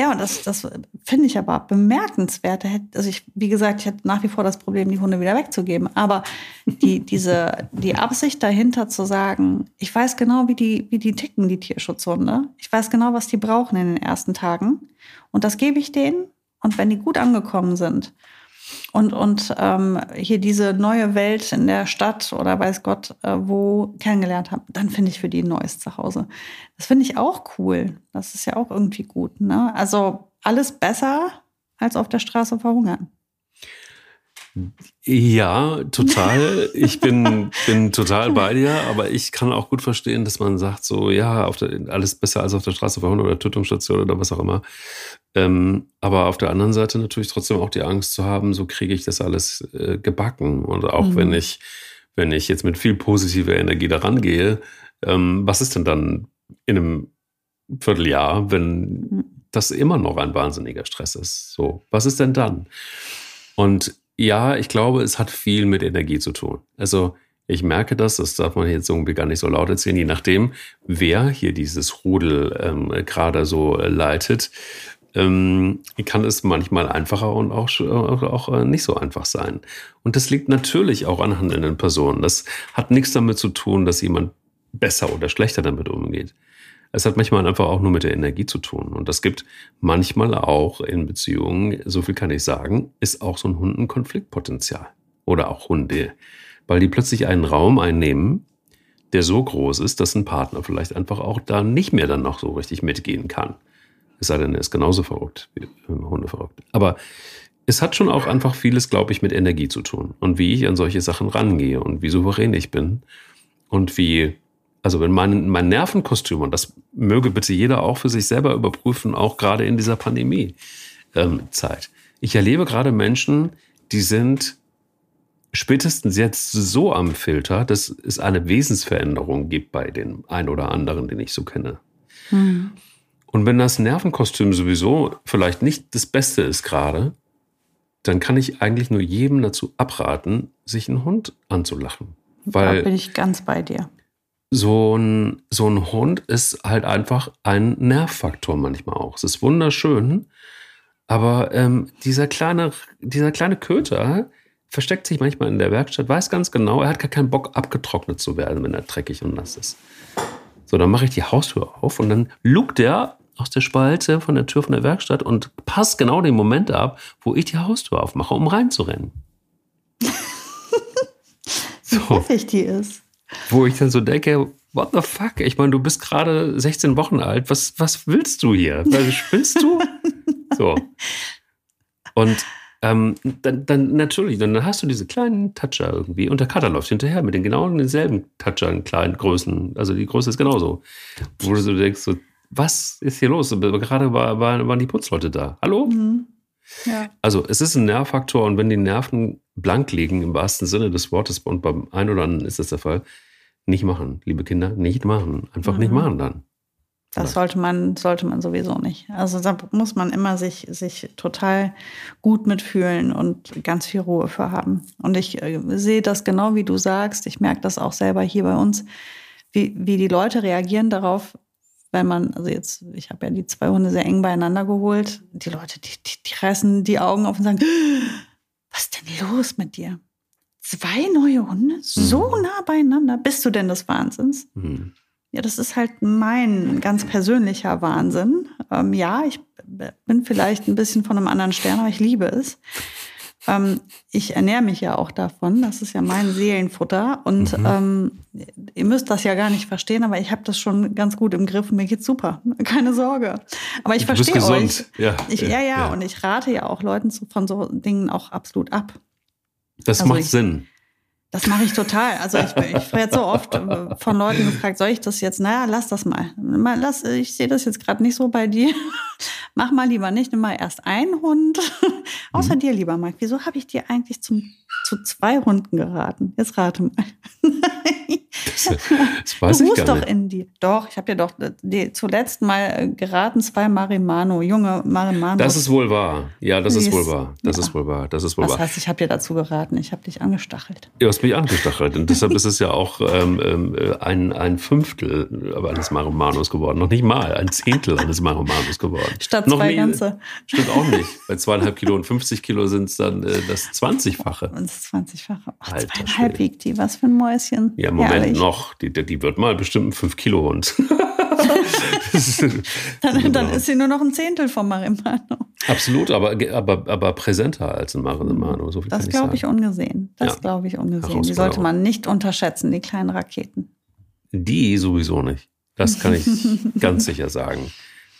ja, das, das finde ich aber bemerkenswert. Also ich, wie gesagt, ich hätte nach wie vor das Problem, die Hunde wieder wegzugeben. Aber die, diese, die Absicht dahinter zu sagen, ich weiß genau, wie die, wie die ticken, die Tierschutzhunde. Ich weiß genau, was die brauchen in den ersten Tagen. Und das gebe ich denen. Und wenn die gut angekommen sind, und, und ähm, hier diese neue Welt in der Stadt oder weiß Gott äh, wo kennengelernt haben, dann finde ich für die ein neues Zuhause. Das finde ich auch cool. Das ist ja auch irgendwie gut. Ne? Also alles besser als auf der Straße verhungern. Ja, total. Ich bin, bin total bei dir, aber ich kann auch gut verstehen, dass man sagt, so, ja, der, alles besser als auf der Straße verhauen oder Tötungsstation oder was auch immer. Ähm, aber auf der anderen Seite natürlich trotzdem auch die Angst zu haben, so kriege ich das alles äh, gebacken. Und auch mhm. wenn ich, wenn ich jetzt mit viel positiver Energie daran gehe, ähm, was ist denn dann in einem Vierteljahr, wenn mhm. das immer noch ein wahnsinniger Stress ist? So, was ist denn dann? Und ja, ich glaube, es hat viel mit Energie zu tun. Also ich merke das, das darf man jetzt irgendwie gar nicht so laut erzählen, je nachdem, wer hier dieses Rudel ähm, gerade so äh, leitet, ähm, kann es manchmal einfacher und auch, auch, auch äh, nicht so einfach sein. Und das liegt natürlich auch an handelnden Personen. Das hat nichts damit zu tun, dass jemand besser oder schlechter damit umgeht. Es hat manchmal einfach auch nur mit der Energie zu tun. Und das gibt manchmal auch in Beziehungen, so viel kann ich sagen, ist auch so ein Hund ein Konfliktpotenzial. Oder auch Hunde. Weil die plötzlich einen Raum einnehmen, der so groß ist, dass ein Partner vielleicht einfach auch da nicht mehr dann noch so richtig mitgehen kann. Es sei denn, er ist genauso verrückt wie Hunde verrückt. Aber es hat schon auch einfach vieles, glaube ich, mit Energie zu tun. Und wie ich an solche Sachen rangehe und wie souverän ich bin und wie also wenn mein, mein Nervenkostüm, und das möge bitte jeder auch für sich selber überprüfen, auch gerade in dieser Pandemie-Zeit. Ähm, ich erlebe gerade Menschen, die sind spätestens jetzt so am Filter, dass es eine Wesensveränderung gibt bei den ein oder anderen, den ich so kenne. Mhm. Und wenn das Nervenkostüm sowieso vielleicht nicht das Beste ist gerade, dann kann ich eigentlich nur jedem dazu abraten, sich einen Hund anzulachen. Weil da bin ich ganz bei dir so ein, so ein Hund ist halt einfach ein Nervfaktor manchmal auch. Es ist wunderschön, aber ähm, dieser, kleine, dieser kleine Köter versteckt sich manchmal in der Werkstatt, weiß ganz genau, er hat gar keinen Bock, abgetrocknet zu werden, wenn er dreckig und nass ist. So, dann mache ich die Haustür auf und dann lugt er aus der Spalte von der Tür von der Werkstatt und passt genau den Moment ab, wo ich die Haustür aufmache, um reinzurennen. so. Wie häufig die ist. Wo ich dann so denke, what the fuck? Ich meine, du bist gerade 16 Wochen alt. Was, was willst du hier? Spinnst du? so. Und ähm, dann, dann natürlich, dann hast du diese kleinen Toucher irgendwie und der Cutter läuft hinterher mit den genau denselben Touchern, kleinen Größen. Also die Größe ist genauso. Wo du so denkst, so, was ist hier los? Gerade war, war, waren die Putzleute da. Hallo? Mhm. Ja. Also es ist ein Nervfaktor und wenn die Nerven blank liegen, im wahrsten Sinne des Wortes, und beim einen oder anderen ist das der Fall, nicht machen, liebe Kinder, nicht machen. Einfach mhm. nicht machen dann. Das sollte man, sollte man sowieso nicht. Also da muss man immer sich, sich total gut mitfühlen und ganz viel Ruhe für haben. Und ich äh, sehe das genau wie du sagst. Ich merke das auch selber hier bei uns, wie, wie die Leute reagieren darauf, wenn man, also jetzt, ich habe ja die zwei Hunde sehr eng beieinander geholt. Die Leute, die, die, die reißen die Augen auf und sagen, was ist denn los mit dir? Zwei neue Hunde? So mhm. nah beieinander? Bist du denn des Wahnsinns? Mhm. Ja, das ist halt mein ganz persönlicher Wahnsinn. Ähm, ja, ich bin vielleicht ein bisschen von einem anderen Stern, aber ich liebe es. Ähm, ich ernähre mich ja auch davon. Das ist ja mein Seelenfutter. Und mhm. ähm, ihr müsst das ja gar nicht verstehen, aber ich habe das schon ganz gut im Griff. Mir geht's super. Keine Sorge. Aber ich verstehe euch. Ja, ich, ja, ja, ja, Und ich rate ja auch Leuten von so Dingen auch absolut ab. Das also macht ich, Sinn. Das mache ich total. Also ich, ich werde so oft äh, von Leuten gefragt, soll ich das jetzt? Naja, lass das mal. Lass, ich sehe das jetzt gerade nicht so bei dir. Mach mal lieber nicht. Nimm mal erst einen Hund. Außer mhm. dir, lieber Mike. Wieso habe ich dir eigentlich zum, zu zwei Hunden geraten? Jetzt rate mal. Das, das weiß du ich gar nicht. doch in dir. Doch, ich habe dir doch die, zuletzt mal äh, geraten, zwei Marimano, junge Marimano. Das ist wohl wahr. Ja, das ist wohl wahr. Das ja. ist wohl wahr. Das ist wohl Was wahr. heißt, ich habe dir dazu geraten? Ich habe dich angestachelt. Du hast mich angestachelt. Und deshalb ist es ja auch ähm, ähm ein, ein Fünftel eines Marimanos geworden. Noch nicht mal ein Zehntel eines Marimanos geworden. Statt Noch zwei nie, ganze. Stimmt auch nicht. Bei zweieinhalb Kilo und 50 Kilo sind es dann äh, das 20-fache. Das 20-fache. Oh, zweieinhalb wiegt die. Was für ein Mäuschen. Ja, Moment Herrlich. noch. Die, die wird mal bestimmt ein 5-Kilo-Hund. dann, dann, ist sie nur noch ein Zehntel vom Marimano. Absolut, aber, aber, aber präsenter als ein Marimano. So das glaube ich ungesehen. Das ja. glaube ich ungesehen. Die sollte man nicht unterschätzen, die kleinen Raketen. Die sowieso nicht. Das kann ich ganz sicher sagen.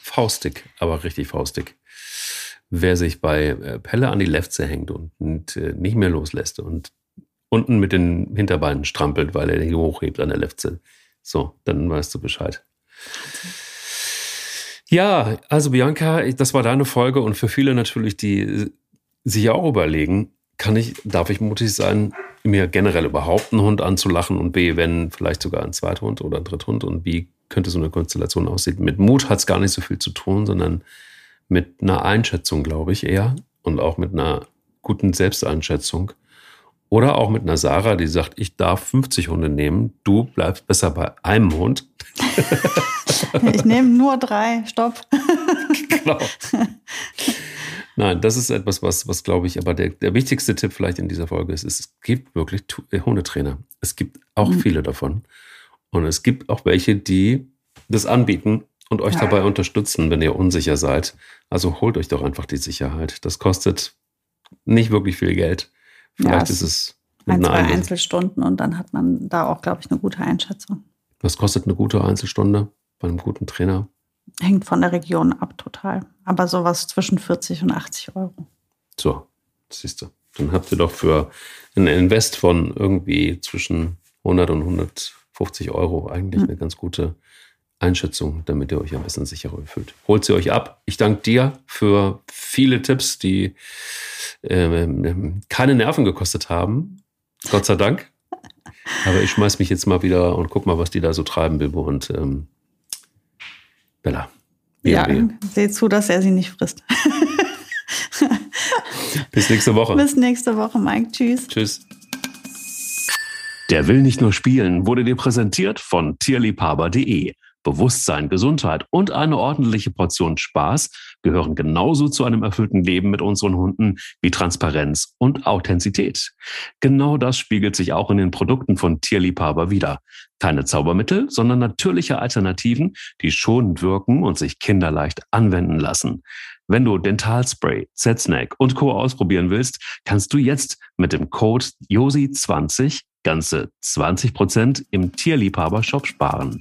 Faustig, aber richtig faustig. wer sich bei äh, Pelle an die Lefze hängt und, und äh, nicht mehr loslässt und unten mit den Hinterbeinen strampelt, weil er die hochhebt an der Lefze. So, dann weißt du Bescheid. Ja, also Bianca, das war deine Folge und für viele natürlich, die sich auch überlegen, kann ich, darf ich mutig sein, mir generell überhaupt einen Hund anzulachen und B, wenn vielleicht sogar ein Zweithund oder ein Dritthund und wie könnte so eine Konstellation aussehen. Mit Mut hat es gar nicht so viel zu tun, sondern mit einer Einschätzung, glaube ich, eher und auch mit einer guten Selbsteinschätzung. Oder auch mit einer Sarah, die sagt, ich darf 50 Hunde nehmen, du bleibst besser bei einem Hund. ich nehme nur drei, stopp. genau. Nein, das ist etwas, was, was glaube ich, aber der, der wichtigste Tipp vielleicht in dieser Folge ist, es gibt wirklich äh, Hundetrainer. Es gibt auch mhm. viele davon. Und es gibt auch welche, die das anbieten und euch ja. dabei unterstützen, wenn ihr unsicher seid. Also holt euch doch einfach die Sicherheit. Das kostet nicht wirklich viel Geld. Vielleicht ja, ist es ein, zwei Einzel Einzelstunden und dann hat man da auch, glaube ich, eine gute Einschätzung. Was kostet eine gute Einzelstunde bei einem guten Trainer? Hängt von der Region ab, total. Aber sowas zwischen 40 und 80 Euro. So, siehst du. Dann habt ihr doch für einen Invest von irgendwie zwischen 100 und 150 Euro eigentlich mhm. eine ganz gute Einschätzung, damit ihr euch ein bisschen sicherer fühlt. Holt sie euch ab. Ich danke dir für viele Tipps, die äh, keine Nerven gekostet haben. Gott sei Dank. Aber ich schmeiß mich jetzt mal wieder und guck mal, was die da so treiben, Bilbo und ähm, Bella. Ja, seht zu, dass er sie nicht frisst. Bis nächste Woche. Bis nächste Woche, Mike. Tschüss. Tschüss. Der will nicht nur spielen, wurde dir präsentiert von tierliebhaber.de. Bewusstsein, Gesundheit und eine ordentliche Portion Spaß gehören genauso zu einem erfüllten Leben mit unseren Hunden wie Transparenz und Authentizität. Genau das spiegelt sich auch in den Produkten von Tierliebhaber wieder. Keine Zaubermittel, sondern natürliche Alternativen, die schonend wirken und sich kinderleicht anwenden lassen. Wenn du Dentalspray, Z-Snack und Co. ausprobieren willst, kannst du jetzt mit dem Code JOSI20 ganze 20 Prozent im Tierliebhaber-Shop sparen.